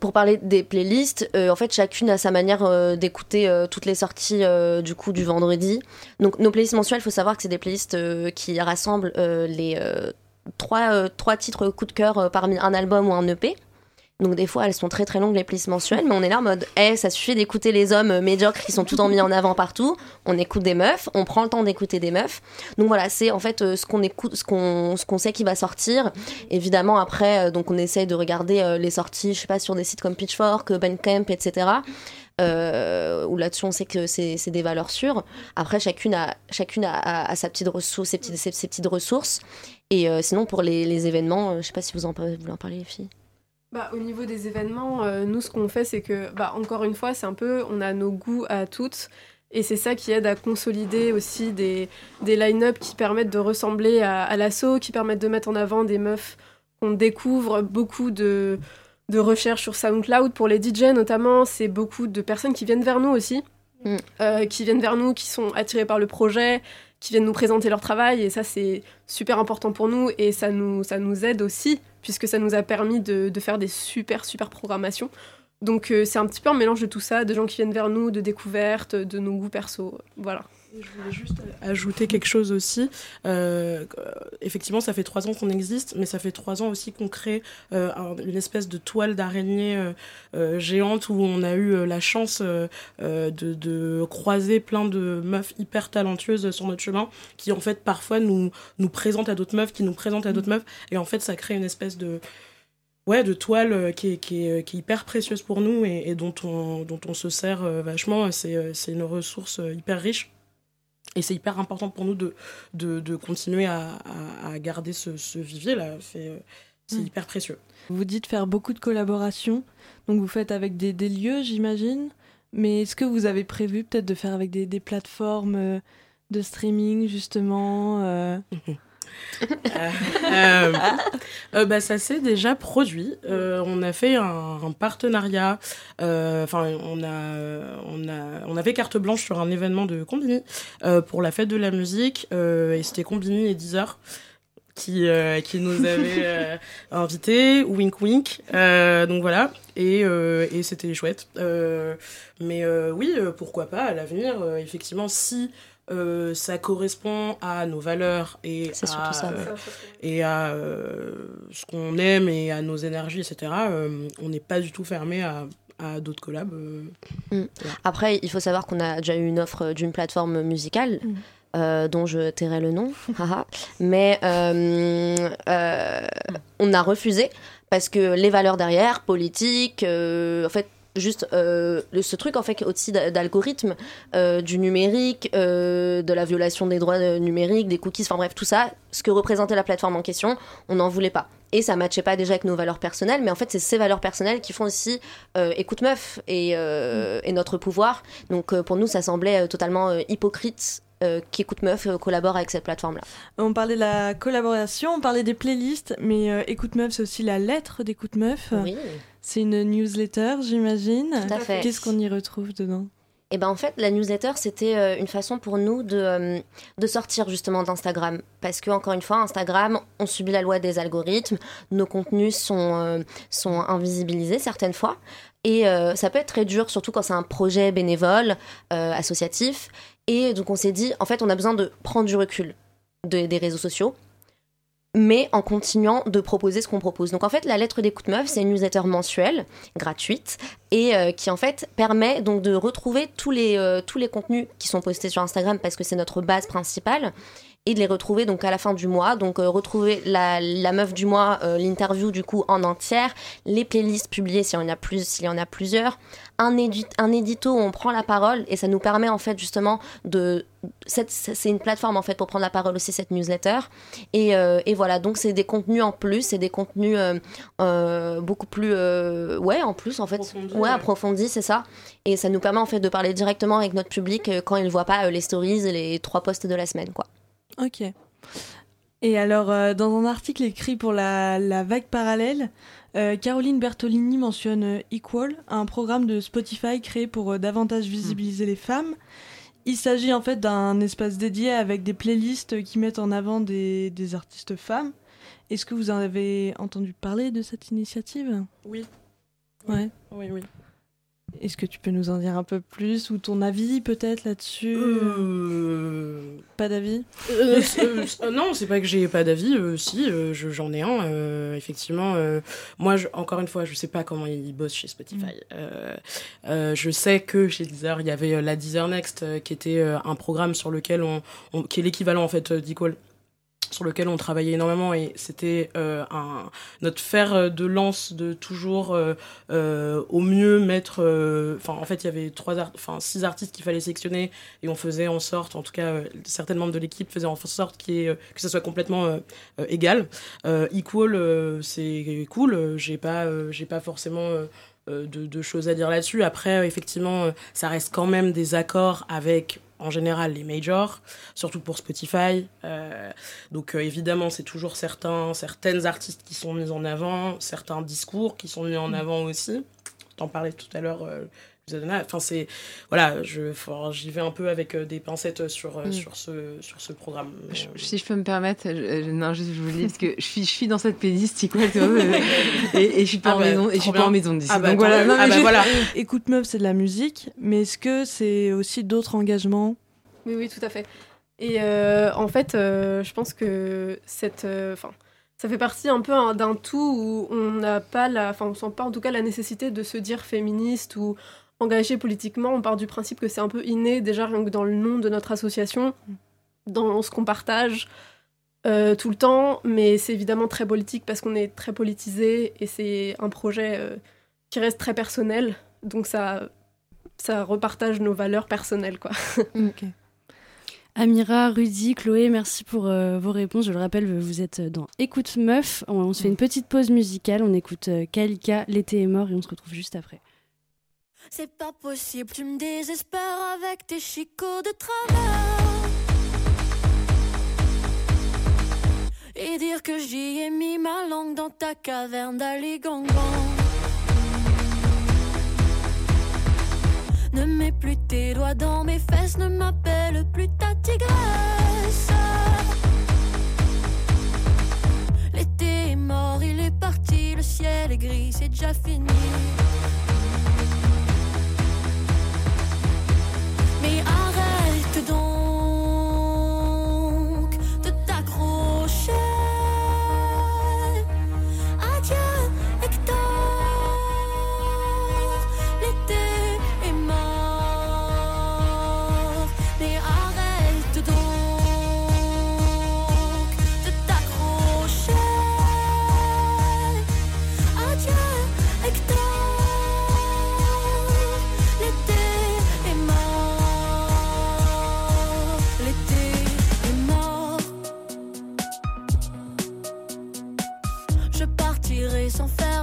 pour parler des playlists, en fait, chacune a sa manière d'écouter toutes les sorties du coup du vendredi. Donc, nos playlists mensuelles, il faut savoir que c'est des playlists qui rassemblent les trois, trois titres coup de cœur parmi un album ou un EP. Donc des fois, elles sont très très longues les playlists mensuelles, mais on est là en mode, eh, ça suffit d'écouter les hommes médiocres qui sont tout en mis en avant partout. On écoute des meufs, on prend le temps d'écouter des meufs. Donc voilà, c'est en fait euh, ce qu'on écoute, ce qu'on ce qu'on sait qui va sortir. Évidemment, après, euh, donc on essaye de regarder euh, les sorties, je sais pas, sur des sites comme Pitchfork, Bandcamp, etc. Euh, où là-dessus on sait que c'est des valeurs sûres. Après, chacune a, chacune a, sa petite ressource, ses petites, ses, petites ressources. Et sinon, pour les, événements, je sais pas si vous en, vous en parler, les filles. Bah, au niveau des événements, euh, nous, ce qu'on fait, c'est que, bah, encore une fois, c'est un peu, on a nos goûts à toutes. Et c'est ça qui aide à consolider aussi des, des line-up qui permettent de ressembler à, à l'assaut, qui permettent de mettre en avant des meufs qu'on découvre. Beaucoup de, de recherches sur SoundCloud pour les DJ notamment. C'est beaucoup de personnes qui viennent vers nous aussi. Mm. Euh, qui viennent vers nous, qui sont attirées par le projet, qui viennent nous présenter leur travail et ça c'est super important pour nous et ça nous, ça nous aide aussi puisque ça nous a permis de, faire des super super programmations. Donc euh, c'est un petit peu un mélange de tout ça, de gens qui viennent vers nous, de découvertes, de nos goûts perso, voilà. Je voulais juste ajouter quelque chose aussi. Euh, effectivement, ça fait trois ans qu'on existe, mais ça fait trois ans aussi qu'on crée euh, une espèce de toile d'araignée euh, euh, géante où on a eu euh, la chance euh, euh, de, de croiser plein de meufs hyper talentueuses sur notre chemin, qui en fait parfois nous, nous présentent à d'autres meufs, qui nous présentent à d'autres meufs, et en fait ça crée une espèce de ouais, de toile euh, qui est, qui, est, qui est hyper précieuse pour nous et, et dont, on, dont on se sert euh, vachement. C'est euh, c'est une ressource euh, hyper riche. Et c'est hyper important pour nous de, de, de continuer à, à, à garder ce, ce vivier-là. C'est euh, c'est Mm. hyper précieux. Vous dites faire beaucoup de collaborations, donc vous faites avec des, des lieux, j'imagine. Mais est-ce que vous avez prévu peut-être de faire avec des, des plateformes euh, de streaming, justement euh, Euh, euh, bah, ça s'est déjà produit. Euh, on a fait un, un partenariat. Enfin, on a, on a, on avait carte blanche sur un événement de Combini pour la fête de la musique. et c'était Combini et Deezer qui, qui nous avaient euh, invités. Wink wink. Donc voilà. Et, et c'était chouette. Mais oui, pourquoi pas à l'avenir. effectivement, si euh, ça correspond à nos valeurs et à, ça. euh, et à euh, ce qu'on aime et à nos énergies, etc., euh, on n'est pas du tout fermé à, à d'autres collabs. euh. Après, il faut savoir qu'on a déjà eu une offre d'une plateforme musicale. Mm. euh, dont je tairai le nom, mais euh, euh, on a refusé parce que les valeurs derrière, politiques, euh, en fait, juste euh, ce truc en fait aussi d'a- d'algorithme, euh, du numérique, euh, de la violation des droits numériques, des cookies, enfin bref, tout ça, ce que représentait la plateforme en question, on n'en voulait pas. Et ça matchait pas déjà avec nos valeurs personnelles, mais en fait, c'est ces valeurs personnelles qui font aussi écoute meuf et, et notre pouvoir. Donc pour nous, ça semblait totalement hypocrite euh, qu'Écoute Meuf euh, collabore avec cette plateforme-là. On parlait de la collaboration, on parlait des playlists, mais euh, Écoute Meuf, c'est aussi la lettre d'Écoute Meuf. Oui, C'est une newsletter, j'imagine. tout à fait. Qu'est-ce qu'on y retrouve dedans? Et ben en fait, la newsletter, c'était euh, une façon pour nous de, euh, de sortir justement d'Instagram. Parce que, encore une fois, Instagram, on subit la loi des algorithmes, nos contenus sont, euh, sont invisibilisés certaines fois. Et euh, ça peut être très dur, surtout quand c'est un projet bénévole, euh, associatif. Et donc on s'est dit, en fait, on a besoin de prendre du recul de- des réseaux sociaux mais en continuant de proposer ce qu'on propose. Donc en fait, la lettre d'écoute meuf, c'est une newsletter mensuelle, gratuite, et euh, qui en fait permet donc de retrouver tous les, euh, tous les contenus qui sont postés sur Instagram parce que c'est notre base principale et de les retrouver donc à la fin du mois. Donc euh, retrouver la, la meuf du mois, l'interview du coup en entière, les playlists publiées y en a plus, s'il y en a plusieurs, un, édit, un édito où on prend la parole et ça nous permet en fait justement de c'est une plateforme en fait pour prendre la parole aussi cette newsletter. Et, euh, et voilà donc c'est des contenus en plus c'est des contenus euh, euh, beaucoup plus euh, ouais en plus en fait. Approfondis, ouais approfondis c'est ça. Et ça nous permet en fait de parler directement avec notre public quand il ne voit pas euh, les stories et les trois posts de la semaine quoi. Ok. Et alors, euh, dans un article écrit pour la, la vague parallèle, euh, Caroline Bertolini mentionne euh, Equal, un programme de Spotify créé pour euh, davantage visibiliser les femmes. Il s'agit en fait d'un espace dédié avec des playlists qui mettent en avant des, des artistes femmes. Est-ce que vous en avez entendu parler de cette initiative? Oui. Ouais. Oui, oui. Est-ce que tu peux nous en dire un peu plus ou ton avis peut-être là-dessus? Euh, Pas d'avis? Euh, euh, non, c'est pas que j'ai pas d'avis. si, je- j'en ai un. effectivement, moi, je- encore une fois, je sais pas comment ils bossent chez Spotify. Euh, je sais que chez Deezer, il y avait la Deezer Next, qui était un programme sur lequel on, on- qui est l'équivalent en fait d'Equal sur lequel on travaillait énormément et c'était euh, un notre fer de lance de toujours euh, euh, au mieux mettre euh, enfin en fait il y avait trois art- enfin six artistes qu'il fallait sélectionner et on faisait en sorte en tout cas euh, certains membres de l'équipe faisaient en sorte y ait, euh, que ça soit complètement euh, euh, égal. Euh, equal euh, c'est cool euh, j'ai pas euh, j'ai pas forcément euh, euh, de, de choses à dire là-dessus. Après euh, effectivement euh, ça reste quand même des accords avec en général les majors surtout pour Spotify. Euh, donc euh, évidemment, c'est toujours certains, certaines artistes qui sont mis en avant, certains discours qui sont mis en avant aussi. T'en parlais tout à l'heure, euh, Enfin, c'est voilà, je, j'y vais un peu avec des pincettes sur mm. sur ce sur ce programme. si je peux me permettre, je, non, je, vous le dis parce que je suis je suis dans cette playlist, quoi, et, et je suis pas ah en bah, maison, et je suis pas en maison d'ici. Ah bah, donc voilà, non, ah bah, voilà. Écoute meuf, c'est de la musique, mais est-ce que c'est aussi d'autres engagements? Oui, oui, tout à fait. Et euh, en fait, euh, je pense que cette, euh, enfin, ça fait partie un peu d'un tout où on n'a pas la, enfin, on sent pas en tout cas la nécessité de se dire féministe ou engagé politiquement. On part du principe que c'est un peu inné déjà dans le nom de notre association, dans ce qu'on partage. tout le temps, mais c'est évidemment très politique parce qu'on est très politisé et c'est un projet qui reste très personnel, donc ça, ça repartage nos valeurs personnelles, quoi. Ok. Amira, Rudy, Chloé, merci pour euh, vos réponses. Je le rappelle, vous êtes dans Écoute Meuf. On, se fait une petite pause musicale. On écoute euh, Kalika, L'été est mort et on se retrouve juste après. C'est pas possible, tu me désespères avec tes chicots de travers. Et dire que j'y ai mis ma langue dans ta caverne d'Aligangan. Ne mets plus tes doigts dans mes fesses, ne m'appelle plus ta tigresse. L'été est mort, il est parti, le ciel est gris, c'est déjà fini. Mais arrête donc.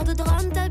de drame, ta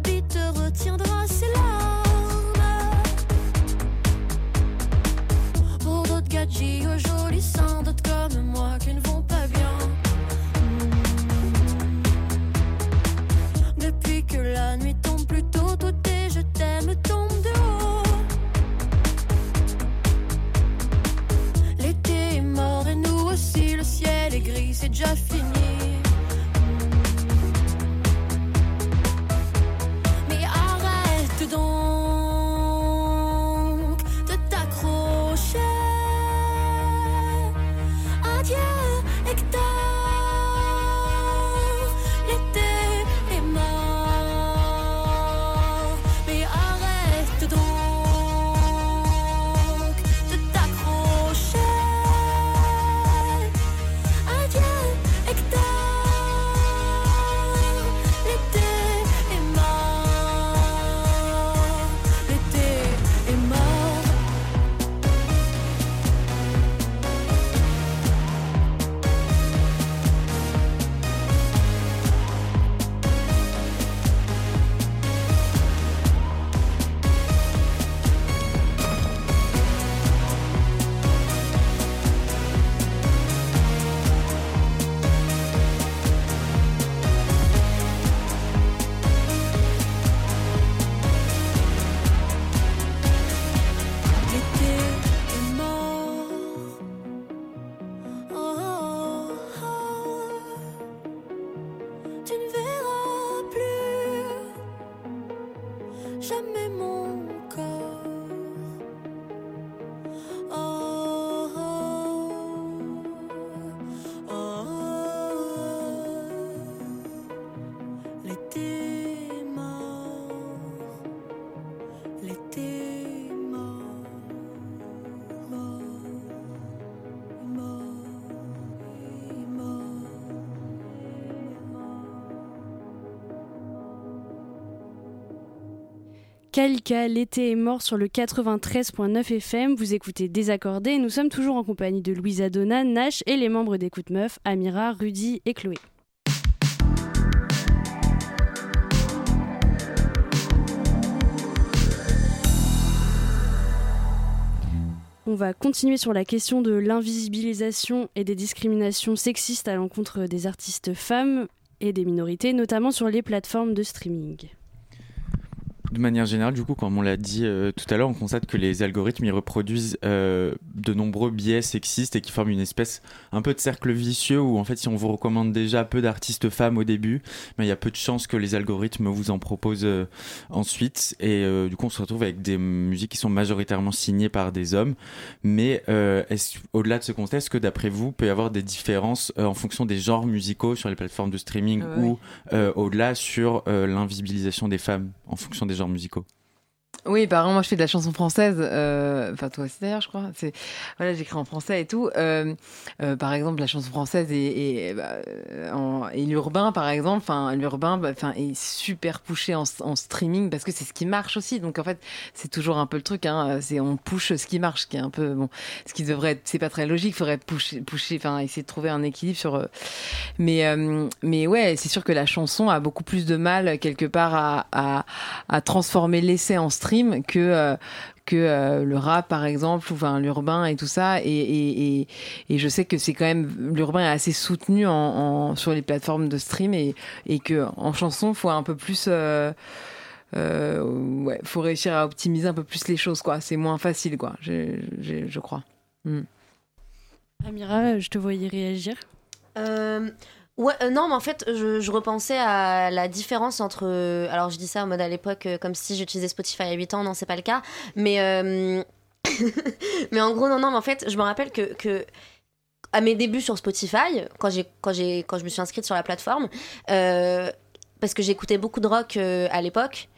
Kalika, l'été est mort sur le 93.9 FM. Vous écoutez Désaccordé nous sommes toujours en compagnie de Louisa Donna, Nash et les membres d'Écoute Meuf, Amira, Rudy et Chloé. On va continuer sur la question de l'invisibilisation et des discriminations sexistes à l'encontre des artistes femmes et des minorités, notamment sur les plateformes de streaming. De manière générale, du coup, comme on l'a dit euh, tout à l'heure, on constate que les algorithmes ils reproduisent euh, de nombreux biais sexistes et qui forment une espèce un peu de cercle vicieux où en fait, si on vous recommande déjà peu d'artistes femmes au début, ben, il y a peu de chances que les algorithmes vous en proposent euh, ensuite. Et du coup, on se retrouve avec des musiques qui sont majoritairement signées par des hommes. Mais au-delà de ce constat, est-ce que d'après vous, peut y avoir des différences en fonction des genres musicaux sur les plateformes de streaming Ah ou au-delà sur l'invisibilisation des femmes en fonction des genres musicaux Oui, par exemple, moi je fais de la chanson française. euh, Enfin, toi aussi d'ailleurs, je crois. Voilà, j'écris en français et tout. Euh, euh, par exemple, la chanson française et, bah, et l'urbain, par exemple. Enfin, l'urbain, bah, est super poussé en, streaming parce que c'est ce qui marche aussi. Donc en fait, c'est toujours un peu le truc. Hein, on push ce qui marche, ce qui est un peu bon, ce qui devrait être. C'est pas très logique. Il faudrait pusher, enfin, essayer de trouver un équilibre sur. mais mais ouais, c'est sûr que la chanson a beaucoup plus de mal quelque part à, à transformer l'essai en stream que euh, que euh, le rap par exemple ou enfin l'urbain et tout ça et, et, et, et je sais que c'est quand même l'urbain est assez soutenu en, en- sur les plateformes de stream et, et que en chanson faut un peu plus euh, euh, ouais faut réussir à optimiser un peu plus les choses quoi c'est moins facile quoi je, je, je crois Mm. Amira, je te voyais réagir. Ouais, euh, non, mais en fait, je, repensais à la différence entre. euh, alors, je dis ça en mode à l'époque, euh, comme si j'utilisais Spotify à 8 ans, non, c'est pas le cas. Mais, mais en gros, non, non, mais en fait, je me rappelle que. à mes débuts sur Spotify, quand, j'ai, quand, j'ai, quand je me suis inscrite sur la plateforme, parce que j'écoutais beaucoup de rock à l'époque,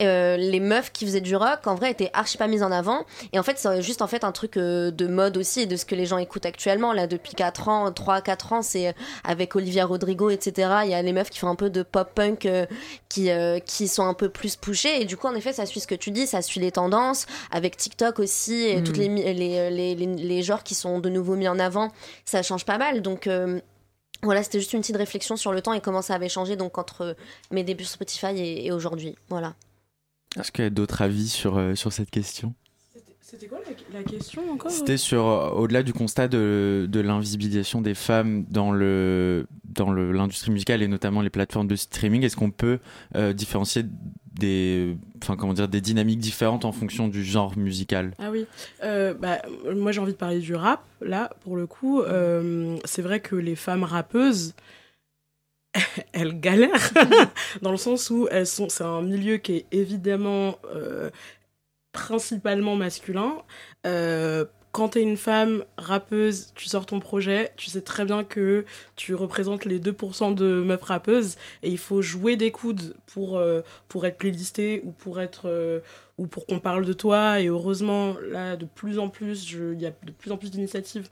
euh, les meufs qui faisaient du rock, en vrai, étaient archi pas mises en avant. Et en fait, c'est juste en fait un truc euh, de mode aussi de ce que les gens écoutent actuellement. Là, depuis 4 ans, 3-4 ans, c'est euh, avec Olivia Rodrigo, etc. Il y a les meufs qui font un peu de pop-punk euh, qui, qui sont un peu plus pushées. Et du coup, en effet, ça suit ce que tu dis, ça suit les tendances. Avec TikTok aussi, et Mm. toutes les, les, les, les, les genres qui sont de nouveau mis en avant, ça change pas mal. Donc. voilà, c'était juste une petite réflexion sur le temps et comment ça avait changé donc entre mes débuts sur Spotify et, et aujourd'hui. Voilà. Est-ce qu'il y a d'autres avis sur, euh, sur cette question? C'était quoi la, la question encore C'était sur, euh, au-delà du constat de, de l'invisibilisation des femmes dans le dans le- l'industrie musicale et notamment les plateformes de streaming, est-ce qu'on peut euh, différencier des, enfin comment dire, des dynamiques différentes en fonction du genre musical? Ah oui, Euh, bah, moi j'ai envie de parler du rap, là, pour le coup. Euh, c'est vrai que les femmes rappeuses, elles galèrent, dans le sens où elles sont, c'est un milieu qui est évidemment euh, principalement masculin. Euh, quand t'es une femme rappeuse, tu sors ton projet, tu sais très bien que tu représentes les 2% de meufs rappeuses et il faut jouer des coudes pour, euh, pour être playlisté ou pour euh, ou pour qu'on parle de toi. Et heureusement, là, de plus en plus, il y a de plus en plus d'initiatives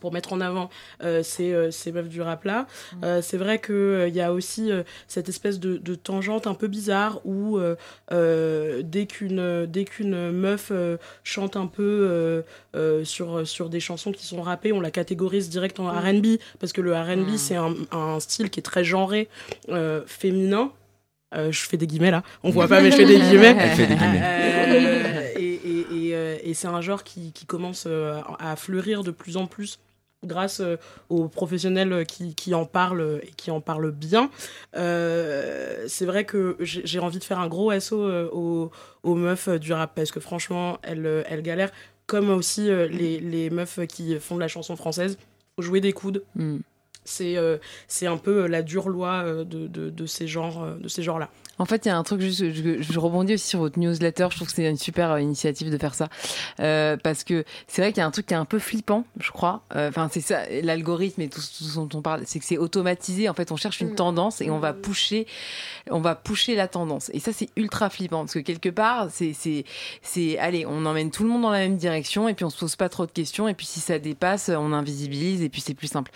pour mettre en avant euh, ces, euh, ces meufs du rap là. Euh, c'est vrai qu'il y a aussi euh, cette espèce de, de tangente un peu bizarre où euh, euh, dès qu'une dès qu'une meuf euh, chante un peu euh, euh, sur, sur des chansons qui sont rappées, on la catégorise direct en R&B parce que le R&B Mm. c'est un, un style qui est très genré, euh, féminin. Euh, je fais des guillemets là, on voit pas mais je fais des guillemets. Elle fait des guillemets. Euh, et c'est un genre qui, commence euh, à fleurir de plus en plus grâce euh, aux professionnels qui, en parlent et qui en parlent bien. C'est vrai que j'ai envie de faire un gros SO aux, meufs du rap parce que franchement, elles, elles galèrent. Comme aussi les, meufs qui font de la chanson française. Jouer des coudes. Mm. C'est euh, c'est un peu la dure loi euh, de, de, de ces genres euh, de ces genres là. En fait, il y a un truc, juste, je, je rebondis aussi sur votre newsletter. Je trouve que c'est une super euh, initiative de faire ça. Euh, parce que c'est vrai qu'il y a un truc qui est un peu flippant, je crois. Euh, Enfin, c'est ça, l'algorithme et tout, tout ce dont on parle, c'est que c'est automatisé. En fait, on cherche une Mm. tendance et on va pusher, on va pusher la tendance. Et ça, c'est ultra flippant parce que quelque part, c'est, c'est, c'est, allez, on emmène tout le monde dans la même direction et puis on se pose pas trop de questions. Et puis si ça dépasse, on invisibilise et puis c'est plus simple.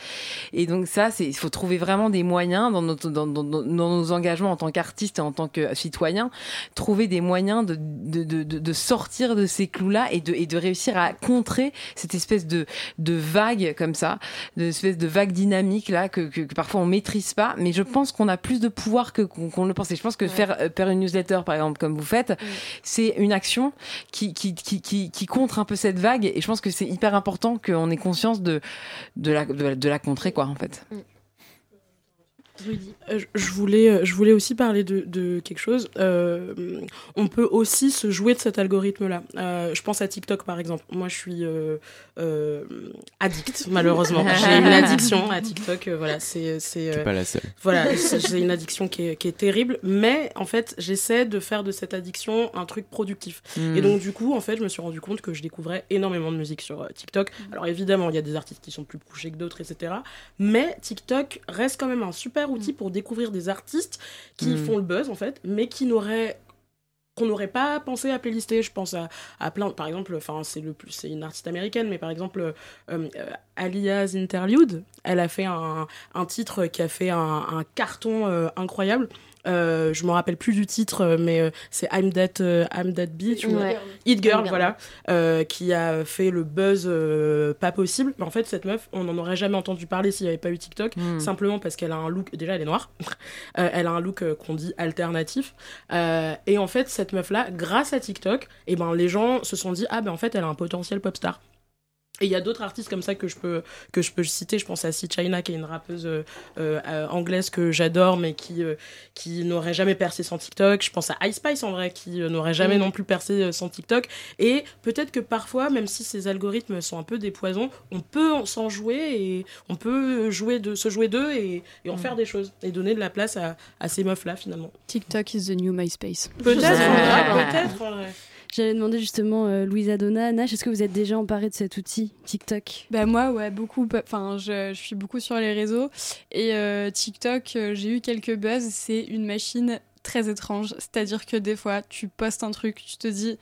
Et donc ça, c'est, il faut trouver vraiment des moyens dans, notre, dans, dans, dans- nos engagements en tant qu'artiste et en tant que citoyen, trouver des moyens de, de, de, de- sortir de ces clous-là et de, et de réussir à contrer cette espèce de, de vague comme ça, de espèce de vague dynamique là que, que, que parfois on maîtrise pas. Mais je pense qu'on a plus de pouvoir que qu'on qu'on le pense. Et je pense que Ouais. faire, euh, faire une newsletter par exemple comme vous faites, c'est une action qui, qui, qui, qui, qui contre un peu cette vague. Et je pense que c'est hyper important qu'on ait conscience de, de, la, de, la- de la contrer quoi en fait. Rudy. Euh, je- je voulais, euh, je voulais aussi parler de, de quelque chose. Euh, on peut aussi se jouer de cet algorithme-là. Euh, je pense à TikTok, par exemple. Moi, je suis euh, euh, addict, malheureusement. J'ai une addiction à TikTok. euh, voilà, c'est, c'est, euh, pas la seule. voilà, c'est c'est une addiction qui est, qui est terrible. Mais en fait, j'essaie de faire de cette addiction un truc productif. Hmm. Et donc, du coup, en fait, je me suis rendu compte que je découvrais énormément de musique sur euh, TikTok. Alors, évidemment, il y a des artistes qui sont plus couchés que d'autres, etc. Mais TikTok reste quand même un super outil pour découvrir des artistes qui Mm. font le buzz, en fait, mais qui n'auraient qu'on n'aurait pas pensé à playlister. Je pense à, à plein par exemple enfin c'est le plus c'est une artiste américaine mais par exemple euh, euh, Alia's Interlude elle a fait un, un titre qui a fait un, un carton euh, incroyable euh, je me rappelle plus du titre euh, mais euh, c'est I'm That euh, I'm That Bitch ou Ouais. Hit Girl, voilà, euh, qui a fait le buzz euh, pas possible. Mais en fait, cette meuf, on n'en aurait jamais entendu parler s'il n'y avait pas eu TikTok, Hmm. simplement parce qu'elle a un look, déjà elle est noire, Euh, elle a un look euh, qu'on dit alternatif. Euh, et en fait, cette meuf-là, grâce à TikTok, et ben, les gens se sont dit, ah ben en fait, elle a un potentiel pop star. Et il y a d'autres artistes comme ça que je peux que je peux citer. Je pense à Si China, qui est une rappeuse euh, euh, anglaise que j'adore, mais qui euh, qui n'aurait jamais percé sans TikTok. Je pense à Ice Spice en vrai, qui euh, n'aurait jamais Mm. non plus percé euh, sans TikTok. Et peut-être que parfois, même si ces algorithmes sont un peu des poisons, on peut en- s'en jouer et on peut jouer de se jouer d'eux et, et en Mm. faire des choses et donner de la place à, à ces meufs là finalement. TikTok is the new MySpace. Peut-être, en Ouais. vrai, peut-être. J'allais demander justement, euh, Louisa Donna, Nash, est-ce que vous êtes déjà emparé de cet outil TikTok? Bah moi ouais beaucoup enfin je, suis beaucoup sur les réseaux. Et euh, TikTok euh, j'ai eu quelques buzz c'est une machine très étrange. C'est-à-dire que des fois tu postes un truc tu te dis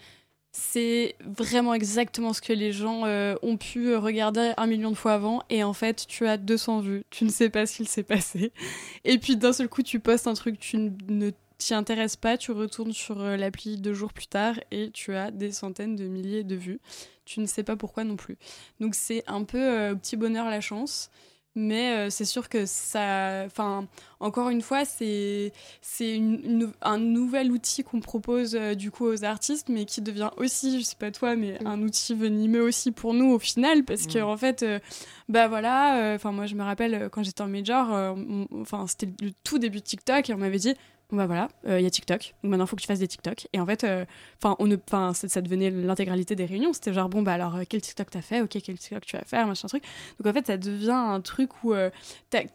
c'est vraiment exactement ce que les gens euh, ont pu regarder un million de fois avant. Et en fait tu as 200 vues. Tu ne sais pas ce qu'il s'est passé. Et puis d'un seul coup tu postes un truc tu ne t'y intéresses pas tu retournes sur euh, l'appli deux jours plus tard et tu as des centaines de milliers de vues tu ne sais pas pourquoi non plus donc c'est un peu euh, petit bonheur la chance. Mais euh, c'est sûr que ça. Enfin, encore une fois, c'est un nouvel outil qu'on propose euh, du coup aux artistes, mais qui devient aussi, je sais pas toi, mais Mm. un outil venimeux aussi pour nous au final, parce que Mm. en fait, euh, bah voilà. Enfin, moi je me rappelle quand j'étais en major, enfin c'était le tout début de TikTok et on m'avait dit. Bah voilà, euh, il y a TikTok, donc maintenant il faut que tu fasses des TikTok. Et en fait, euh, enfin on ne, enfin ça, ça devenait l'intégralité des réunions. C'était genre bon bah alors euh, quel TikTok t'as fait, ok quel TikTok tu vas faire, machin truc. Donc en fait ça devient un truc où euh, ta,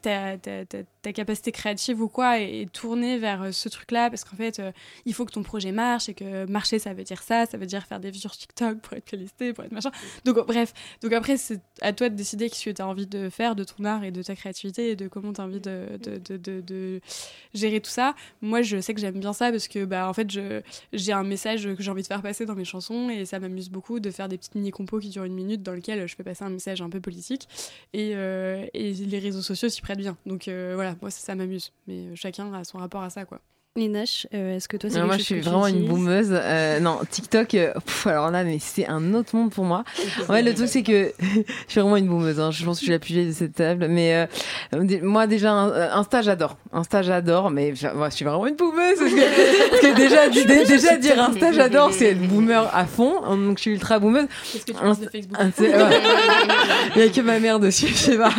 capacité créative ou quoi est, tournée vers euh, ce truc-là parce qu'en fait euh, il faut que ton projet marche et que marcher ça veut dire ça, ça veut dire faire des vues sur TikTok pour être playlisté, pour être machin. Donc euh, bref, donc après c'est à toi de décider ce que tu as envie de faire de ton art et de ta créativité et de comment tu as envie de, de, de, de- gérer tout ça. Je sais que j'aime bien ça parce que bah en fait j'ai un message que j'ai envie de faire passer dans mes chansons et ça m'amuse beaucoup de faire des petites mini compos qui durent une minute dans lesquelles je fais passer un message un peu politique et, euh, et les réseaux sociaux s'y prêtent bien. Donc euh, voilà, moi ça, ça m'amuse, mais chacun a son rapport à ça quoi. Nash, euh, est-ce que toi c'est moi, je suis vraiment une boumeuse. Euh, non, TikTok, euh, pff, alors là, mais c'est un autre monde pour moi. Ouais, le truc, c'est que je suis vraiment une boumeuse. Hein. Je pense que je suis la plus vieille de cette table. Mais euh, moi, déjà, un- Insta, j'adore. Insta, j'adore. Mais je, moi, je suis vraiment une boumeuse. Parce que, parce que déjà, déjà dire Insta, j'adore, c'est être boomer à fond. Donc, je suis ultra boumeuse. Qu'est-ce que tu penses de Facebook ouais. Il y a que ma mère dessus, je sais pas.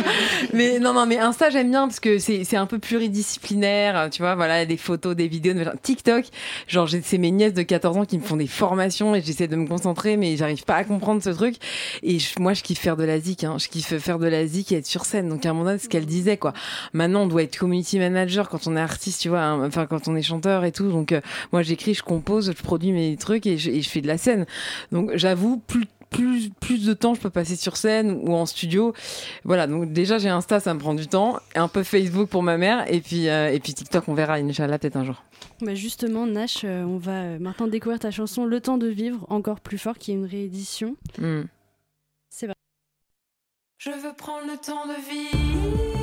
Mais non, non, mais Insta, j'aime bien parce que c'est c'est un peu pluridisciplinaire. Tu vois, voilà, des photos, des vidéos. machins. TikTok, genre, c'est mes nièces de 14 ans qui me font des formations et j'essaie de me concentrer, mais j'arrive pas à comprendre ce truc. Et moi, je kiffe faire de la zik. Hein. Je kiffe faire de la zik et être sur scène. Donc, à un moment donné, ce qu'elle disait, quoi. Maintenant, on doit être community manager quand on est artiste, tu vois, hein, enfin, quand on est chanteur et tout. Donc, euh, moi, j'écris, je compose, je produis mes trucs et je, et je fais de la scène. Donc, j'avoue, plus plus, plus de temps je peux passer sur scène ou en studio. Voilà, donc déjà j'ai Insta, ça me prend du temps, un peu Facebook pour ma mère, et puis, euh, et puis TikTok, on verra, Inch'Allah, peut-être un jour. Bah justement, Nash, euh, on va euh, maintenant découvrir ta chanson Le temps de vivre, encore plus fort, qui est une réédition. Hmm. C'est vrai. Je veux prendre le temps de vivre,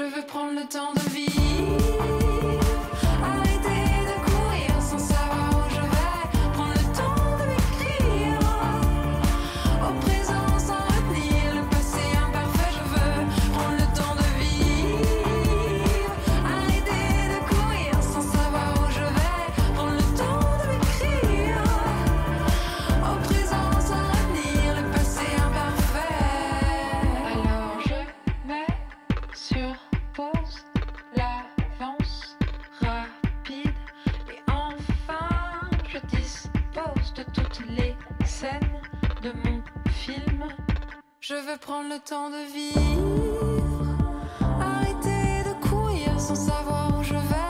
Je veux prendre le temps de vivre. Prendre le temps de vivre, arrêter de courir sans savoir où je vais,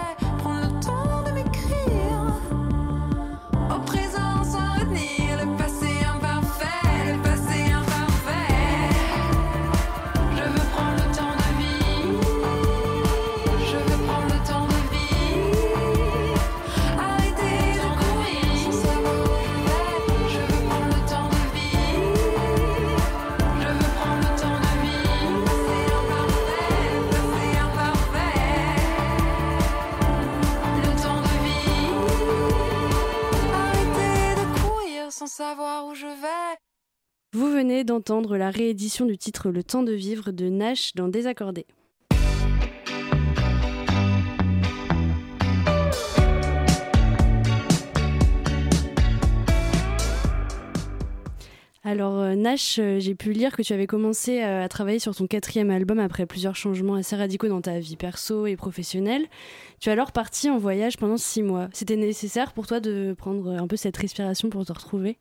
Vous venez d'entendre la réédition du titre Le temps de vivre de Nash dans Désaccordé. Alors euh, Nash, euh, j'ai pu lire que tu avais commencé euh, à travailler sur ton quatrième album après plusieurs changements assez radicaux dans ta vie perso et professionnelle. Tu es alors parti en voyage pendant six mois. C'était nécessaire pour toi de prendre un peu cette respiration pour te retrouver?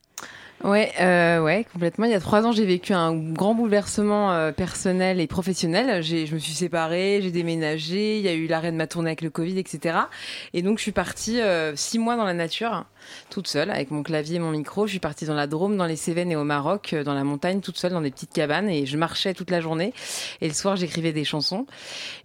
Ouais, euh, ouais, complètement. Il y a trois ans, j'ai vécu un grand bouleversement euh, personnel et professionnel. J'ai, je me suis séparée, j'ai déménagé, il y a eu l'arrêt de ma tournée avec le Covid, etc. Et donc, je suis partie euh, six mois dans la nature, toute seule, avec mon clavier et mon micro. Je suis partie dans la Drôme, dans les Cévennes et au Maroc, euh, dans la montagne, toute seule, dans des petites cabanes, et je marchais toute la journée. Et le soir, j'écrivais des chansons.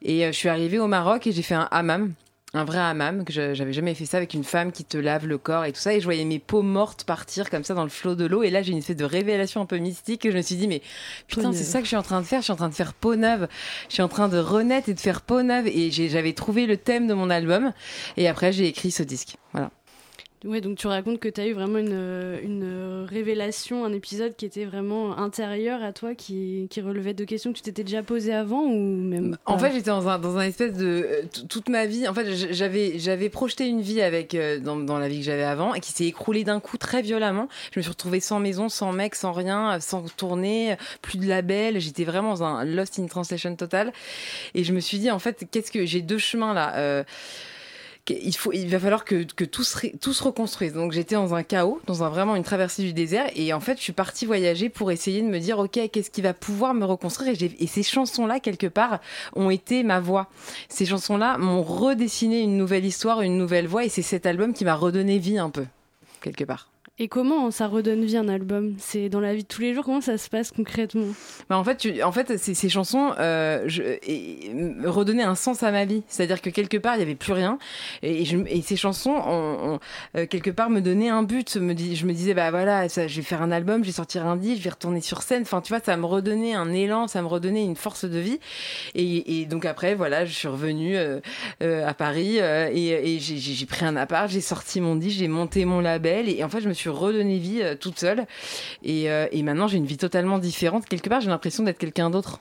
Et euh, je suis arrivée au Maroc et j'ai fait un hammam un vrai hammam que j'avais jamais fait ça avec une femme qui te lave le corps et tout ça et je voyais mes peaux mortes partir comme ça dans le flot de l'eau et là j'ai une espèce de révélation un peu mystique et je me suis dit mais putain c'est ça que je suis en train de faire je suis en train de faire peau neuve. Je suis en train de renaître et de faire peau neuve et j'avais trouvé le thème de mon album et après j'ai écrit ce disque. Voilà Ouais, donc tu racontes que tu as eu vraiment une, euh, une révélation, un épisode qui était vraiment intérieur à toi, qui, qui relevait de questions que tu t'étais déjà posées avant ou même En fait, j'étais dans un, dans un espèce de euh, toute ma vie. En fait, j'avais j'avais projeté une vie avec euh, dans, dans la vie que j'avais avant et qui s'est écroulée d'un coup très violemment. Je me suis retrouvée sans maison, sans mec, sans rien, euh, sans tournée, euh, plus de label. J'étais vraiment dans un lost in translation total. Et je me suis dit en fait, qu'est-ce que j'ai deux chemins là. euh, il faut, il va falloir que, que tout, se, tout se reconstruise. Donc j'étais dans un chaos, dans un vraiment une traversée du désert, et en fait je suis partie voyager pour essayer de me dire ok qu'est-ce qui va pouvoir me reconstruire? Et, et ces chansons-là quelque part ont été ma voix. Ces chansons-là m'ont redessiné une nouvelle histoire, une nouvelle voix, et c'est cet album qui m'a redonné vie un peu quelque part. Et comment ça redonne vie un album? C'est dans la vie de tous les jours, comment ça se passe concrètement? Bah, en fait, en fait, ces, chansons euh, redonnaient un sens à ma vie. C'est-à-dire que quelque part, il y avait plus rien, et, ces chansons, euh, quelque part, me donnaient un but. Je me disais, bah voilà, je vais faire un album, je vais sortir un disque, je vais retourner sur scène. Enfin, tu vois, ça me redonnait un élan, ça me redonnait une force de vie. Et, donc après, voilà, je suis revenue euh, à Paris et, j'ai pris un appart, j'ai sorti mon disque, j'ai monté mon label, et en fait, je me suis redonné vie euh, toute seule. Et, euh, et maintenant, j'ai une vie totalement différente. Quelque part, j'ai l'impression d'être quelqu'un d'autre.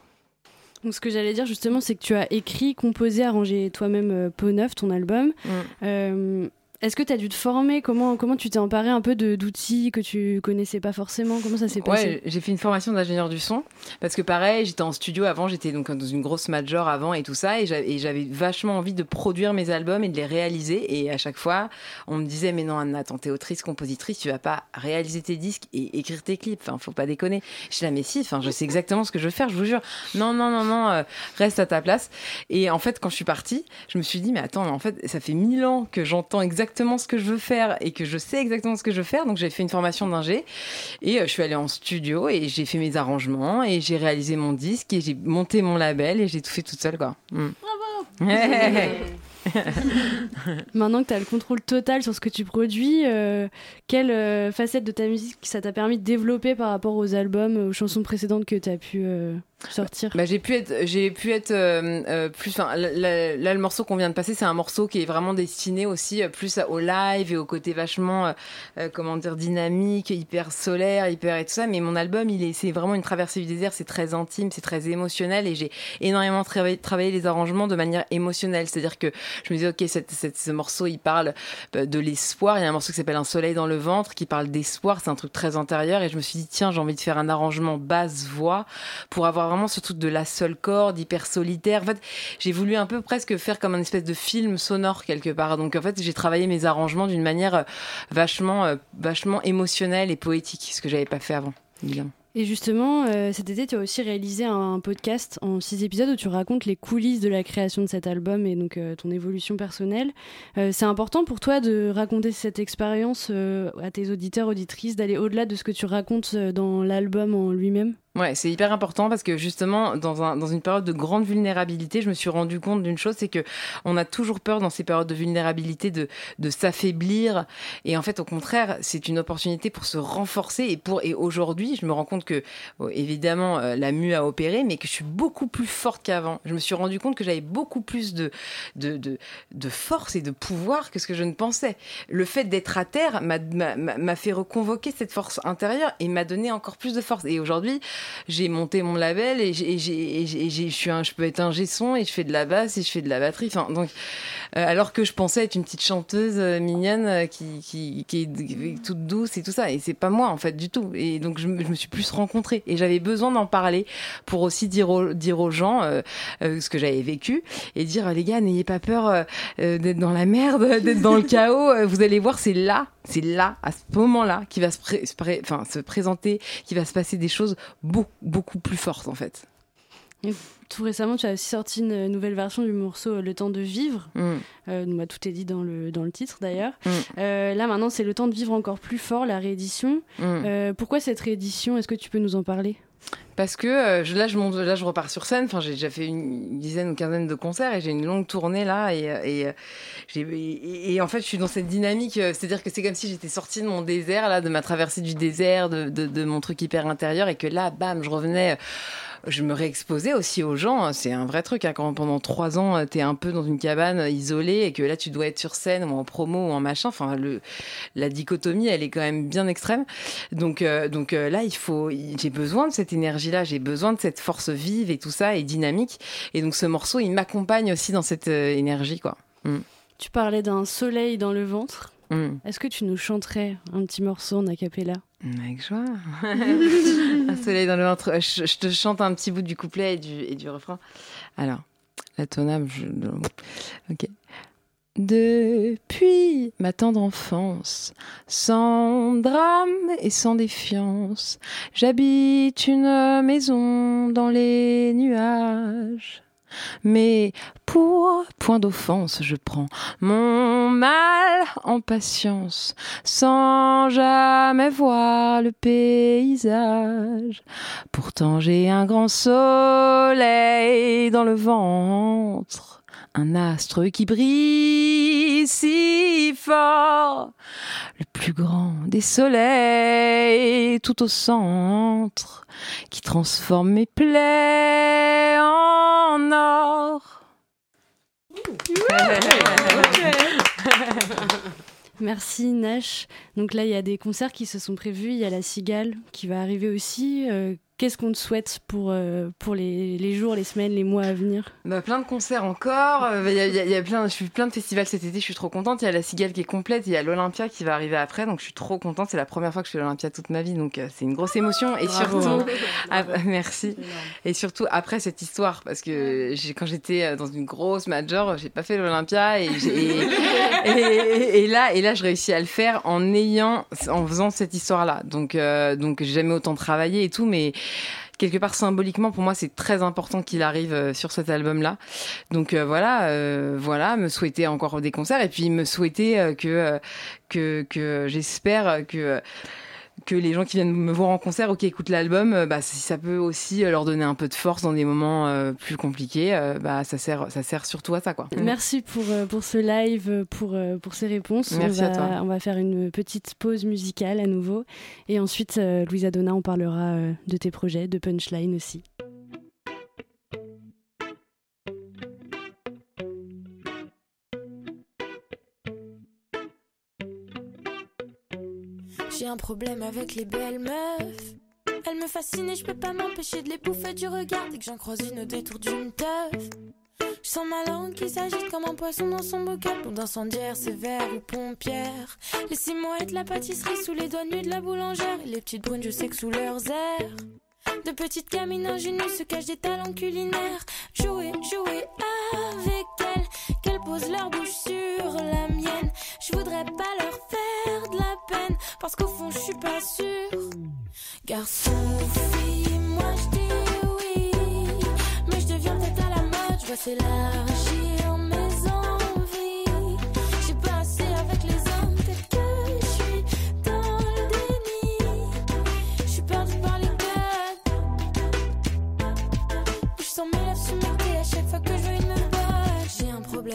Donc ce que j'allais dire justement, c'est que tu as écrit, composé, arrangé toi-même euh, Peau Neuf, ton album. Mm. Euh, Est-ce que tu as dû te former? Comment, comment tu t'es emparé un peu d'outils que tu connaissais pas forcément? Comment ça s'est passé? Ouais, j'ai fait une formation d'ingénieur du son parce que pareil, j'étais en studio avant, j'étais donc dans une grosse major avant et tout ça et j'avais et j'avais vachement envie de produire mes albums et de les réaliser et à chaque fois, on me disait mais non Anna, attends, t'es autrice, compositrice, tu vas pas réaliser tes disques et écrire tes clips, enfin faut pas déconner. Je suis là mais si, enfin je sais exactement ce que je veux faire, je vous jure. Non non non non, euh, reste à ta place. Et en fait, quand je suis partie, je me suis dit mais attends, en fait, ça fait mille ans que j'entends exactement ce que je veux faire et que je sais exactement ce que je veux faire, donc j'ai fait une formation d'ingé et euh, je suis allée en studio et j'ai fait mes arrangements et j'ai réalisé mon disque et j'ai monté mon label et j'ai tout fait toute seule quoi. Mm. Maintenant que tu as le contrôle total sur ce que tu produis, euh, quelle euh, facette de ta musique ça t'a permis de développer par rapport aux albums, aux chansons précédentes que tu as pu Bah, j'ai pu être, j'ai pu être euh, euh, plus. Là, là, le morceau qu'on vient de passer, c'est un morceau qui est vraiment destiné aussi euh, plus au live et au côté vachement, euh, euh, comment dire, dynamique, hyper solaire, hyper et tout ça. Mais mon album, il est, c'est vraiment une traversée du désert. C'est très intime, c'est très émotionnel et j'ai énormément travaillé, travaillé les arrangements de manière émotionnelle. C'est-à-dire que je me disais, ok, cette, cette- ce morceau, il parle euh, de l'espoir. Il y a un morceau qui s'appelle Un soleil dans le ventre qui parle d'espoir. C'est un truc très intérieur et je me suis dit, tiens, j'ai envie de faire un arrangement basse voix pour avoir vraiment ce de la seule corde, hyper solitaire. En fait, j'ai voulu un peu presque faire comme un espèce de film sonore quelque part. Donc en fait, j'ai travaillé mes arrangements d'une manière euh, vachement, euh, vachement émotionnelle et poétique, ce que j'avais pas fait avant. Et justement, euh, cet été, tu as aussi réalisé un podcast en six épisodes où tu racontes les coulisses de la création de cet album et donc ton évolution personnelle. C'est important pour toi de raconter cette expérience à tes auditeurs, auditrices, d'aller au-delà de ce que tu racontes dans l'album en lui-même? Ouais, c'est hyper important parce que justement, dans, un, dans une période de grande vulnérabilité, je me suis rendu compte d'une chose, c'est que on a toujours peur dans ces périodes de vulnérabilité de, de s'affaiblir. Et en fait, au contraire, c'est une opportunité pour se renforcer. Et pour et aujourd'hui, je me rends compte que évidemment euh, la mue a opéré, mais que je suis beaucoup plus forte qu'avant. Je me suis rendu compte que j'avais beaucoup plus de, de, de, de force et de pouvoir que ce que je ne pensais. Le fait d'être à terre m'a fait reconvoquer cette force intérieure et m'a donné encore plus de force. Et aujourd'hui, j'ai monté mon label et je suis je peux être un gesson et je fais de la basse et je fais de la batterie. Enfin, donc, euh, alors que je pensais être une petite chanteuse euh, mignonne euh, qui, qui, qui est toute douce et tout ça. Et c'est pas moi, en fait, du tout. Et donc, je, me- suis plus rencontrée. Et j'avais besoin d'en parler pour aussi dire aux, dire aux gens euh, euh, ce que j'avais vécu et dire, les gars, n'ayez pas peur d'être dans la merde, d'être dans le chaos. Vous allez voir, c'est là, c'est là, à ce moment-là, qui va se, pré- se pré- enfin, se présenter, qui va se passer des choses beaucoup, beaucoup plus fortes, en fait. Tout récemment, tu as aussi sorti une nouvelle version du morceau euh, Le temps de vivre. Mm. Euh, bah, tout est dit dans le, dans le titre d'ailleurs. Mm. Euh, là maintenant, c'est Le temps de vivre encore plus fort, la réédition. Mm. Euh, pourquoi cette réédition? Est-ce que tu peux nous en parler? Parce que euh, là, je je repars sur scène. Enfin, j'ai déjà fait une dizaine ou quinzaine de concerts et j'ai une longue tournée là. Et, euh, euh, en fait, je suis dans cette dynamique. C'est-à-dire que c'est comme si j'étais sortie de mon désert, là, de ma traversée du désert, de, de mon truc hyper intérieur, et que là, bam, je revenais. Je me réexposais aussi aux gens. C'est un vrai truc. hein, quand pendant trois ans, euh, t'es un peu dans une cabane euh, isolée et que là, tu dois être sur scène ou en promo ou en machin. Enfin, le, la dichotomie, elle est quand même bien extrême. Donc, euh, donc euh, là, il faut, j'ai besoin de cette énergie-là, j'ai besoin de cette force vive et tout ça et dynamique. Et donc, ce morceau, il m'accompagne aussi dans cette énergie, quoi. Mm. Tu parlais d'un soleil dans le ventre. Mm. Est-ce que tu nous chanterais un petit morceau en a cappella Avec joie. un soleil dans le ventre. Euh, Je, je te chante un petit bout du couplet et du, et du refrain. Alors, la tonable, je... Ok. Depuis ma tendre enfance, sans drame et sans défiance, j'habite une maison dans les nuages. Mais pour point d'offense, je prends mon mal en patience, sans jamais voir le paysage. Pourtant j'ai un grand soleil dans le ventre, un astre qui brille si fort, le plus grand des soleils tout au centre, qui transforme mes plaies en Merci Nash. Donc là, il y a des concerts qui se sont prévus. Il y a la Cigale qui va arriver aussi. Euh, Qu'est-ce qu'on te souhaite pour, euh, pour les, les jours, les semaines, les mois à venir? Bah, plein de concerts encore. Euh, Il y a, il y a- il y a plein, je suis plein de festivals cet été. Je suis trop contente. Il y a la Cigale qui est complète. Il y a l'Olympia qui va arriver après. Donc je suis trop contente. C'est la première fois que je fais l'Olympia toute ma vie. Donc euh, c'est une grosse émotion. Et Bravo. surtout, ah, merci. Et surtout après cette histoire, parce que quand j'étais euh, dans une grosse major, j'ai pas fait l'Olympia et, j'ai- et, et- et là, et là, je réussis à le faire en ayant, en faisant cette histoire-là. Donc, euh, donc j'ai jamais autant travaillé et tout, mais quelque part symboliquement pour moi c'est très important qu'il arrive euh, sur cet album là donc euh, voilà euh, voilà me souhaiter encore des concerts et puis me souhaiter euh, que que que j'espère que que les gens qui viennent me voir en concert ou qui écoutent l'album, euh, bah, si ça peut aussi euh, leur donner un peu de force dans des moments euh, plus compliqués, euh, bah, ça sert, ça sert surtout à ça, quoi. Merci pour, euh, pour ce live, pour, euh, pour ces réponses. Merci on à va, toi. On va faire une petite pause musicale à nouveau. Et ensuite, euh, Louisa Donna, on parlera euh, de tes projets, de Punchline aussi. Problème avec les belles meufs. Elles me fascinent et je peux pas m'empêcher de les bouffer du regard dès que j'en croise une au détour d'une teuf. Je sens ma langue qui s'agite comme un poisson dans son bocal. Bombe d'incendiaire, sévère ou pompière. Laissez-moi être la pâtisserie sous les doigts nus de la boulangère. Les petites brunes, je sais que sous leurs airs. De petites gamines ingénues se cachent des talents culinaires. Jouer, jouer avec elles, posent leur bouche sur la mienne. Je voudrais pas leur faire de la peine, parce qu'au fond je suis pas sûre. Garçon fille, moi je dis oui. Mais je deviens peut-être à la mode, je vois s'élargir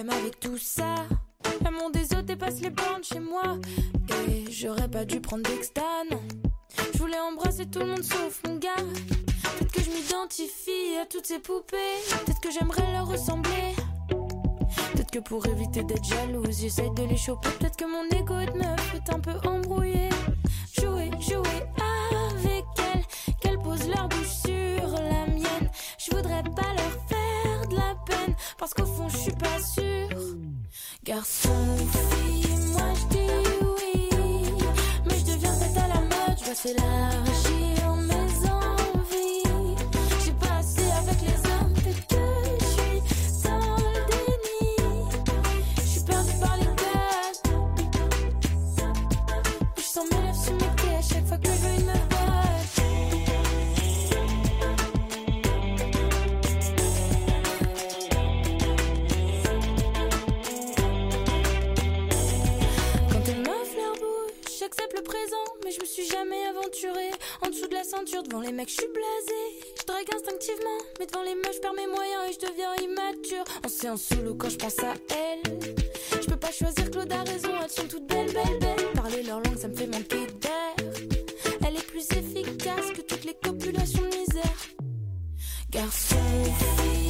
avec tout ça. Monde des autres dépasse les bornes chez moi. Et j'aurais pas dû prendre d'exta. Je voulais embrasser tout le monde sauf mon gars. Peut-être que je m'identifie à toutes ces poupées. Peut-être que j'aimerais leur ressembler. Peut-être que pour éviter d'être jalouse, j'essaye de les choper. Peut-être que mon ego de meuf est un peu embrouillé. Jouer, jouer avec elles, qu'elles posent leur bouche sur la mienne. Je voudrais pas leur faire de la peine, parce qu'au fond, je suis pas sûre. Garçon fille, moi je dis oui. Mais je deviens peut-être à la mode, je vois s'élargir devant les mecs, je suis blasée. Je drague instinctivement, mais devant les meufs, je perds mes moyens et je deviens immature. En séance solo, quand je pense à elle, je peux pas choisir, Claude a raison, elles sont toutes belles, belles, belles. Parler leur langue, ça me fait manquer d'air. Elle est plus efficace que toutes les copulations de misère. Garçon fille,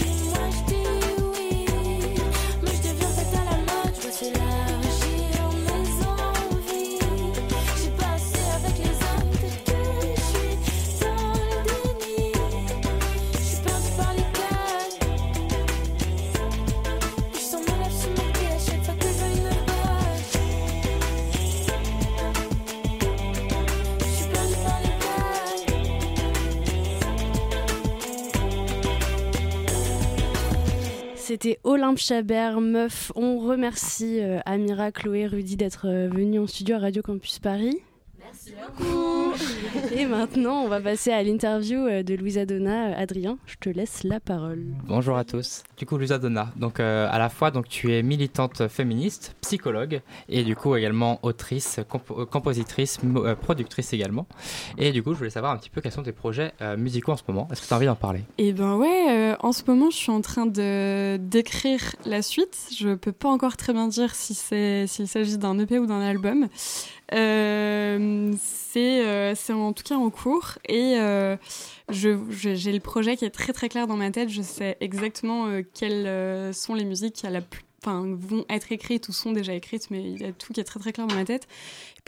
C'était Olympe Chabert, meuf. On remercie euh, Amira, Chloé, Rudy d'être euh, venus en studio à Radio Campus Paris. Merci beaucoup. Et maintenant, on va passer à l'interview euh, de Louisa Donna. Adrien, je te laisse la parole. Bonjour à tous. Du coup, Lusa Donna. Donc, euh, à la fois, donc, tu es militante féministe, psychologue, et du coup également autrice, euh, compositrice, euh, productrice également. Et du coup, je voulais savoir un petit peu quels sont tes projets euh, musicaux en ce moment. Est-ce que tu as envie d'en parler? Et ben ouais, euh, en ce moment, je suis en train de d'écrire la suite. Je peux pas encore très bien dire si c'est s'il s'agit d'un EP ou d'un album. Euh, c'est euh, en tout cas en cours et euh, j'ai le projet qui est très très clair dans ma tête. Je sais exactement euh, quelles euh, sont les musiques qui à la plus- vont être écrites ou sont déjà écrites, mais il y a tout qui est très très clair dans ma tête.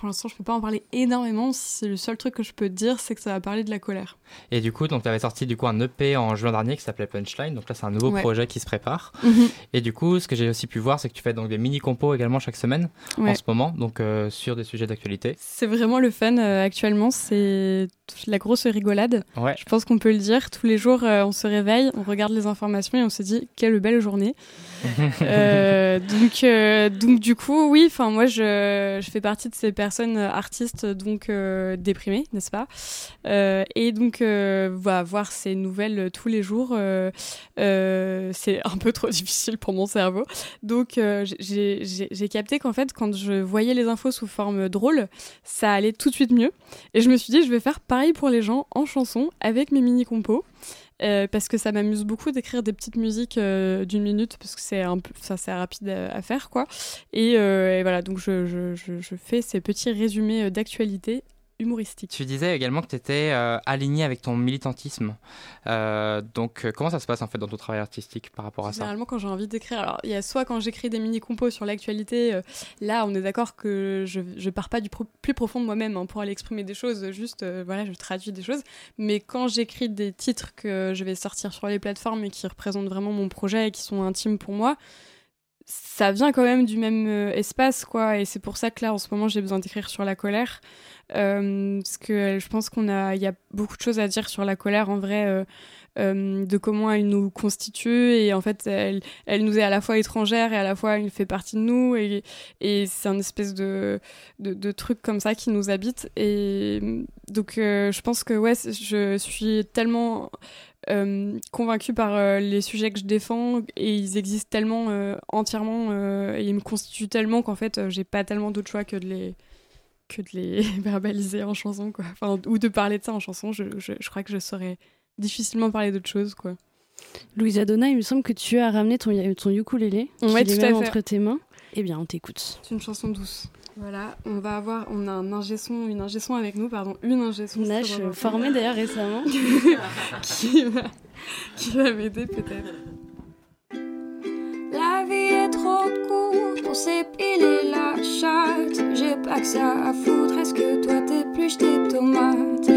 Pour l'instant, je peux pas en parler énormément. C'est le seul truc que je peux te dire, c'est que ça va parler de la colère. Et du coup, donc, tu avais sorti du coup un EP en juin dernier qui s'appelait Punchline. Donc là, c'est un nouveau Ouais. projet qui se prépare. Mhm. Et du coup, ce que j'ai aussi pu voir, c'est que tu fais donc des mini compos également chaque semaine Ouais. en ce moment, donc euh, sur des sujets d'actualité. C'est vraiment le fun euh, actuellement, c'est la grosse rigolade. Ouais. Je pense qu'on peut le dire. Tous les jours, euh, on se réveille, on regarde les informations et on se dit quelle belle journée. Euh, donc, euh, donc du coup, oui. Enfin, moi, je, je fais partie de ces personnes artistes donc déprimées, n'est-ce pas? Et donc, voilà, voir ces nouvelles tous les jours, c'est un peu trop difficile pour mon cerveau. Donc, j'ai capté qu'en fait, quand je voyais les infos sous forme drôle, ça allait tout de suite mieux. Et je me suis dit, je vais faire pareil pour les gens en chanson avec mes mini compos. Euh, parce que ça m'amuse beaucoup d'écrire des petites musiques euh, d'une minute parce que c'est un peu ça c'est rapide à, faire quoi et, euh, et voilà donc je, je, je, fais ces petits résumés d'actualité humoristique. Tu disais également que tu étais aligné avec ton militantisme. Euh, donc, euh, comment ça se passe en fait dans ton travail artistique par rapport à ça? Généralement, quand j'ai envie d'écrire, alors il y a soit quand j'écris des mini-compos sur l'actualité, euh, là on est d'accord que je, je pars pas du pro- plus profond de moi-même hein, pour aller exprimer des choses, juste euh, voilà, je traduis des choses. Mais quand j'écris des titres que je vais sortir sur les plateformes et qui représentent vraiment mon projet et qui sont intimes pour moi, ça vient quand même du même euh, espace, quoi. Et c'est pour ça que là, en ce moment, j'ai besoin d'écrire sur la colère. Euh, parce que je pense qu'on a, il y a beaucoup de choses à dire sur la colère en vrai, euh, de comment elle nous constitue et en fait elle, elle nous est à la fois étrangère et à la fois elle fait partie de nous et, c'est un espèce de, de, truc comme ça qui nous habite et donc je pense que ouais je suis tellement euh, convaincue par euh, les sujets que je défends et ils existent tellement euh, entièrement euh, et ils me constituent tellement qu'en fait j'ai pas tellement d'autre choix que de les que de les verbaliser en chanson quoi enfin, ou de parler de ça en chanson je, je, je crois que je saurais difficilement parler d'autre chose quoi Louisa Donna, il me semble que tu as ramené ton, ton ukulélé. Ouais, est tout à même fait. entre tes mains. Eh bien, on t'écoute. c'est une chanson douce voilà on va avoir on a un ingé son une ingé son avec nous pardon une ingé son Nash, formée d'ailleurs récemment. qui va qui va m'aider peut-être La vie est trop courte pour s'épiler la chatte. J'ai pas que ça à foutre. Est-ce que toi t'épluches tes tomates?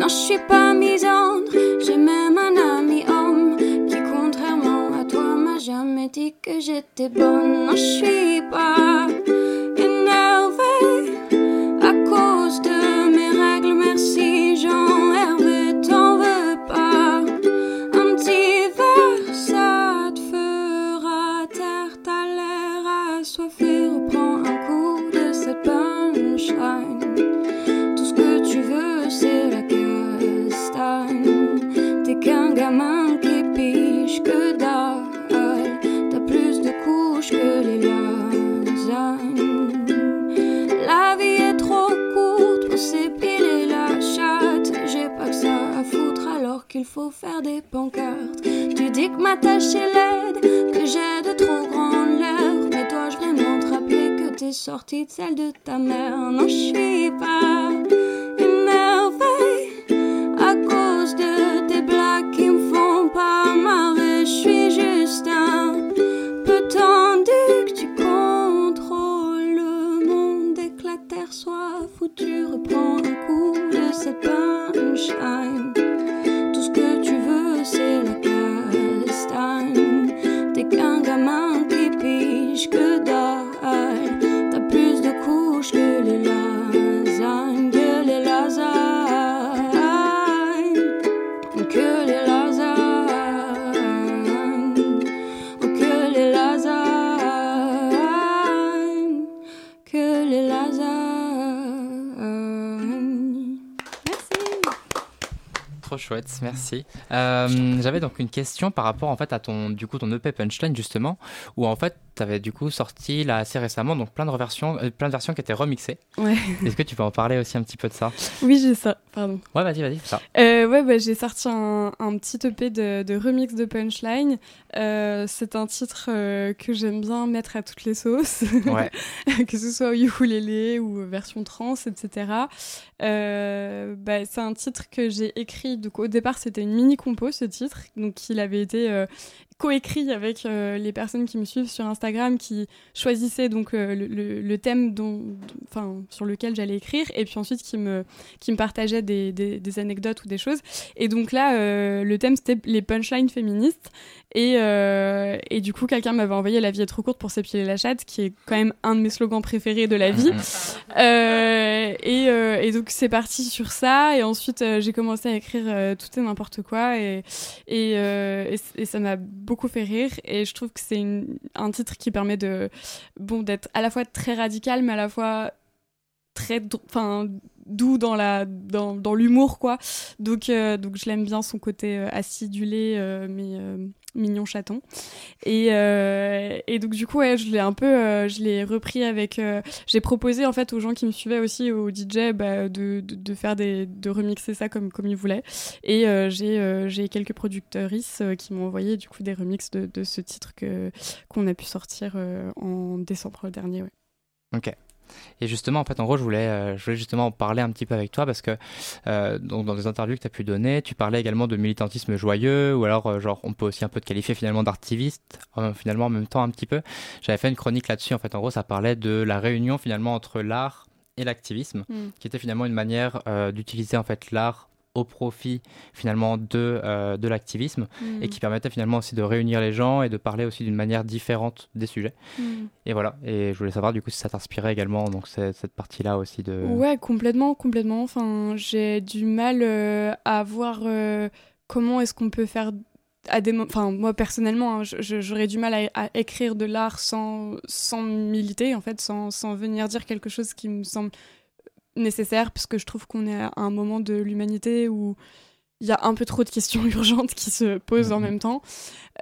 Non, je suis pas misandre. J'ai même un ami homme qui, contrairement à toi, m'a jamais dit que j'étais bonne. Non, je suis pas qu'un gamin qui piche que Tu dis que ma tâche est laide, que j'ai de trop grandes lèvres. Mais dois-je vraiment te rappeler que t'es sortie de celle de ta mère? Non, je suis pas merci. Euh, J'avais donc une question par rapport en fait à ton du coup ton EP Punchline justement, où en fait tu avais du coup sorti là assez récemment donc plein de versions, euh, plein de versions qui étaient remixées. Ouais. Est-ce que tu peux en parler aussi un petit peu de ça? Oui j'ai ça pardon Ouais, vas-y, vas-y, ça. Euh, ouais, bah, j'ai sorti un, un petit EP de, de remix de Punchline. Euh, c'est un titre que j'aime bien mettre à toutes les sauces, Ouais. que ce soit ukulélé ou version trans, etc. Bah, c'est un titre que j'ai écrit. Donc au départ, c'était une mini compo ce titre, donc il avait été euh, coécrit avec euh, les personnes qui me suivent sur Instagram, qui choisissaient donc euh, le, thème dont, enfin sur lequel j'allais écrire, et puis ensuite qui me qui me partageaient des, des, anecdotes ou des choses. Et donc là, le thème c'était les punchlines féministes. Et, euh, et du coup, quelqu'un m'avait envoyé La vie est trop courte pour s'épiler la chatte, qui est quand même un de mes slogans préférés de la vie. Euh, et, euh, et donc c'est parti sur ça. Et ensuite, euh, j'ai commencé à écrire euh, tout et n'importe quoi. Et, et, euh, et, et ça m'a beaucoup fait rire. Et je trouve que c'est un titre qui permet de bon d'être à la fois très radical, mais à la fois très enfin doux dans la dans, dans l'humour quoi donc euh, donc je l'aime bien son côté acidulé euh, mais euh, mignon chaton et euh, et donc du coup je l'ai un peu euh, je l'ai repris avec euh, j'ai proposé en fait aux gens qui me suivaient aussi aux DJ bah, de, de, faire des de remixer ça comme comme ils voulaient et j'ai quelques productrices qui m'ont envoyé du coup des remixes de, de ce titre qu'on a pu sortir en décembre dernier ouais. Ok. Et justement, en fait, en gros, je voulais, euh, je voulais justement en parler un petit peu avec toi parce que euh, donc, dans des interviews que tu as pu donner, tu parlais également de militantisme joyeux ou alors, euh, genre, on peut aussi un peu te qualifier finalement d'artiviste, finalement en même temps un petit peu. J'avais fait une chronique là-dessus, en fait, en gros, ça parlait de la réunion finalement entre l'art et l'activisme, Mm. qui était finalement une manière d'utiliser en fait l'art au profit finalement de, euh, de l'activisme et qui permettait finalement aussi de réunir les gens et de parler aussi d'une manière différente des sujets. Mm. Et voilà, et je voulais savoir du coup si ça t'inspirait également, donc cette partie-là aussi de... Ouais, complètement, complètement. Enfin, j'ai du mal euh, à voir euh, comment est-ce qu'on peut faire à des Enfin, moi personnellement, hein, j'aurais du mal à, à écrire de l'art sans, sans militer, en fait, sans, sans venir dire quelque chose qui me semble nécessaire, parce que je trouve qu'on est à un moment de l'humanité où il y a un peu trop de questions urgentes qui se posent en même temps.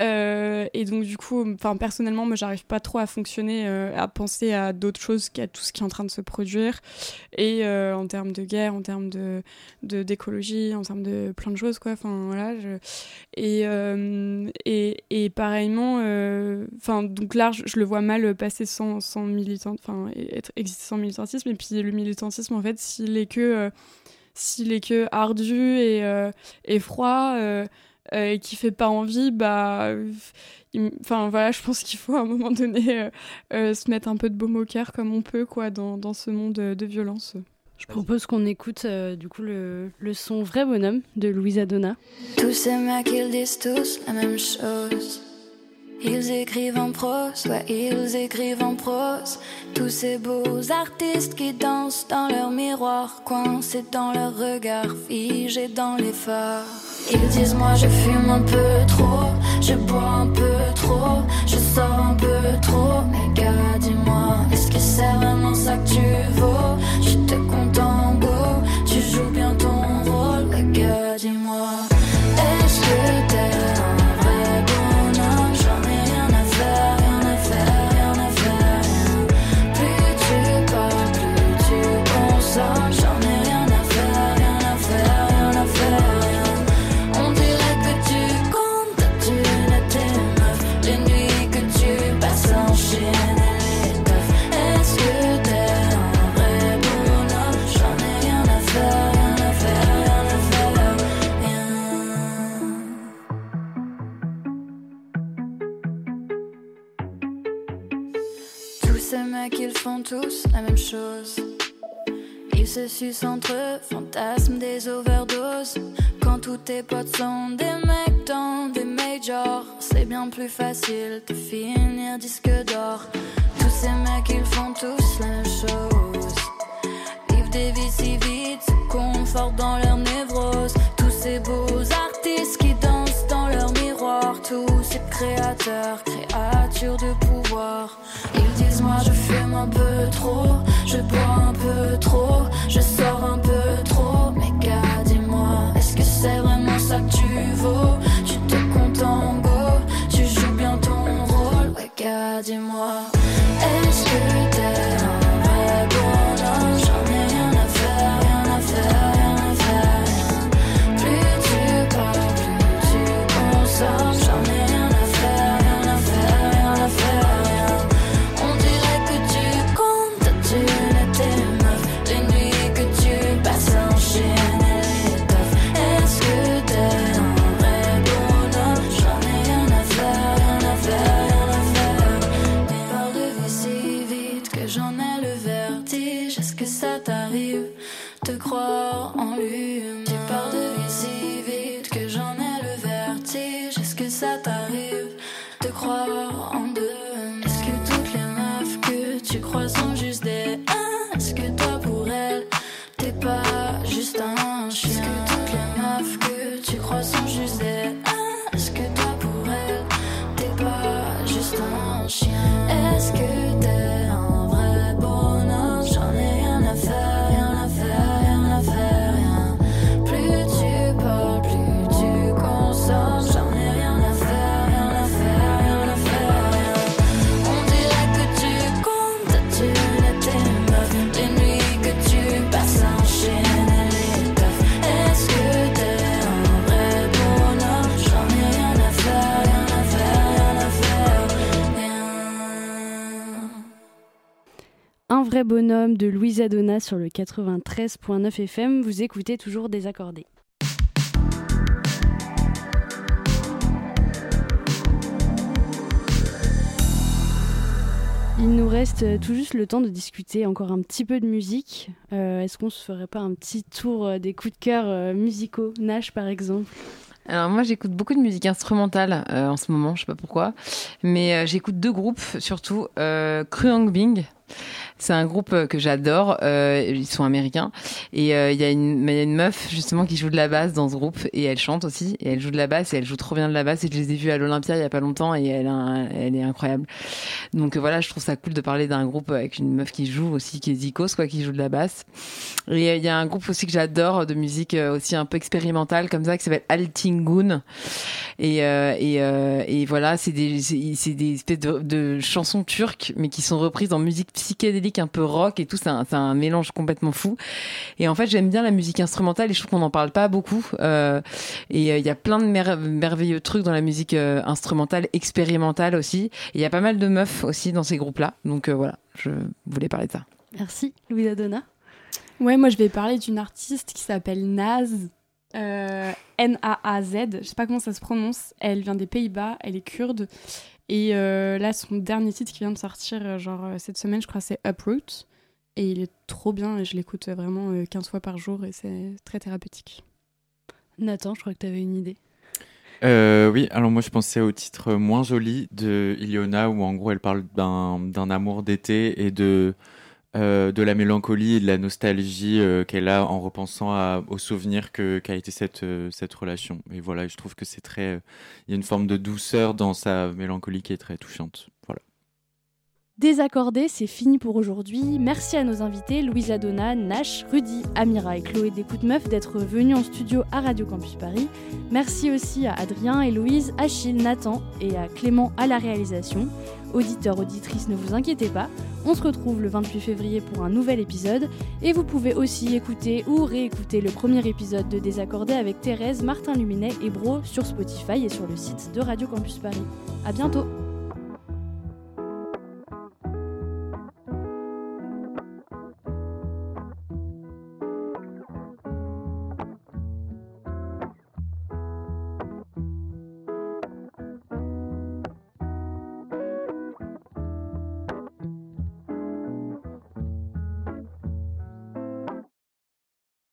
Euh, et donc, du coup, enfin, personnellement, moi, j'arrive pas trop à fonctionner, euh, à penser à d'autres choses qu'à tout ce qui est en train de se produire. Et euh, en termes de guerre, en termes de, d'écologie, en termes de plein de choses, quoi. Enfin, voilà. je- Et, et, et pareillement, enfin, donc là, je, je le vois mal passer sans, sans militant, enfin, être, exister sans militantisme. Et puis, le militantisme, en fait, s'il est que. S'il est que ardu et, euh, et froid euh, euh, et qui fait pas envie, bah, enfin voilà, je pense qu'il faut à un moment donné euh, euh, se mettre un peu de baume au cœur comme on peut quoi dans, dans ce monde de, de violence. Je propose qu'on écoute euh, du coup le, le son Vrai Bonhomme de Louisa Donna. Tous ces mecs, ils disent tous la même chose. Ils écrivent en prose, ouais, ils écrivent en prose. Tous ces beaux artistes qui dansent dans leur miroir, coincés dans leur regard, figés dans les phares. Ils disent, moi je fume un peu trop, je bois un peu trop, je sors un peu trop. Mais gars, dis-moi, est-ce que c'est vraiment ça que tu vaux? Je te compte en go, tu joues bien ton rôle. Mais gars, dis-moi, ces mecs, ils font tous la même chose. Ils se sucent entre eux, des overdoses. Quand tous tes potes sont des mecs dans des majors, c'est bien plus facile de finir disque d'or. Tous ces mecs, ils font tous la même chose. Vivent des vies si vite, se confortent dans leur névrose. Tous ces beaux artistes qui dansent dans leur miroir. Tous ces créateurs, créatures de pouvoir. Je fume un peu trop, je bois un peu trop, je sors un peu trop. Mais gars, dis-moi, est-ce que c'est vraiment ça que tu vaux? Tu te comptes en go, tu joues bien ton rôle. Ouais, gars, dis-moi, sur le 93.9 FM. Vous écoutez toujours Désaccordé. Il nous reste tout juste le temps de discuter encore un petit peu de musique. Euh, Est-ce qu'on se ferait pas un petit tour euh, des coups de cœur euh, musicaux? Nash par exemple Alors moi j'écoute beaucoup de musique instrumentale euh, en ce moment, je sais pas pourquoi, mais euh, j'écoute deux groupes surtout, euh, Kruang Bing. C'est un groupe euh, que j'adore, euh, ils sont américains et euh, il y, y a une meuf justement qui joue de la basse dans ce groupe et elle chante aussi et elle joue de la basse et elle joue trop bien de la basse et je les ai vus à l'Olympia il y a pas longtemps et elle est incroyable. Donc euh, voilà, je trouve ça cool de parler d'un groupe avec une meuf qui joue aussi, qui est Zikos, quoi, qui joue de la basse. Euh, il y a un groupe aussi que j'adore de musique euh, aussi un peu expérimentale comme ça qui s'appelle Altingun. Et, euh, et, euh, et voilà, c'est des, c'est des espèces de, chansons turques mais qui sont reprises en musique psychédélique un peu rock et tout. C'est un, mélange complètement fou. Et en fait, j'aime bien la musique instrumentale et je trouve qu'on n'en parle pas beaucoup. Euh, et euh, il y a plein de mer- merveilleux trucs dans la musique euh, instrumentale, expérimentale aussi. Il y a pas mal de meufs aussi dans ces groupes-là. Donc euh, voilà, je voulais parler de ça. Merci, Louisa Donna. Ouais, moi je vais parler d'une artiste qui s'appelle Naz. euh, N-A-A-Z, je sais pas comment ça se prononce. Elle vient des Pays-Bas, elle est kurde. Et euh, là, son dernier titre qui vient de sortir, euh, genre cette semaine, je crois, c'est Uproot. Et il est trop bien et je l'écoute vraiment euh, 15 fois par jour et c'est très thérapeutique. Nathan, je crois que tu avais une idée. Euh, oui, alors moi je pensais au titre moins joli de Iliona où en gros elle parle d'un amour d'été et de euh, de la mélancolie et de la nostalgie euh, qu'elle a en repensant aux souvenirs qu'a été cette cette relation. Et voilà, je trouve que c'est très il y a une forme de douceur dans sa mélancolie qui est très touchante. Désaccordé, c'est fini pour aujourd'hui. Merci à nos invités Louisa Donna, Nash, Rudy, Amira et Chloé d'Écoute Meuf d'être venus en studio à Radio Campus Paris. Merci aussi à Adrien, Héloïse, Achille, Nathan et à Clément à la réalisation. Auditeurs, auditrices, ne vous inquiétez pas, on se retrouve le 28 février pour un nouvel épisode et vous pouvez aussi écouter ou réécouter le premier épisode de Désaccordé avec Thérèse, Martin Luminet et Bro sur Spotify et sur le site de Radio Campus Paris. À bientôt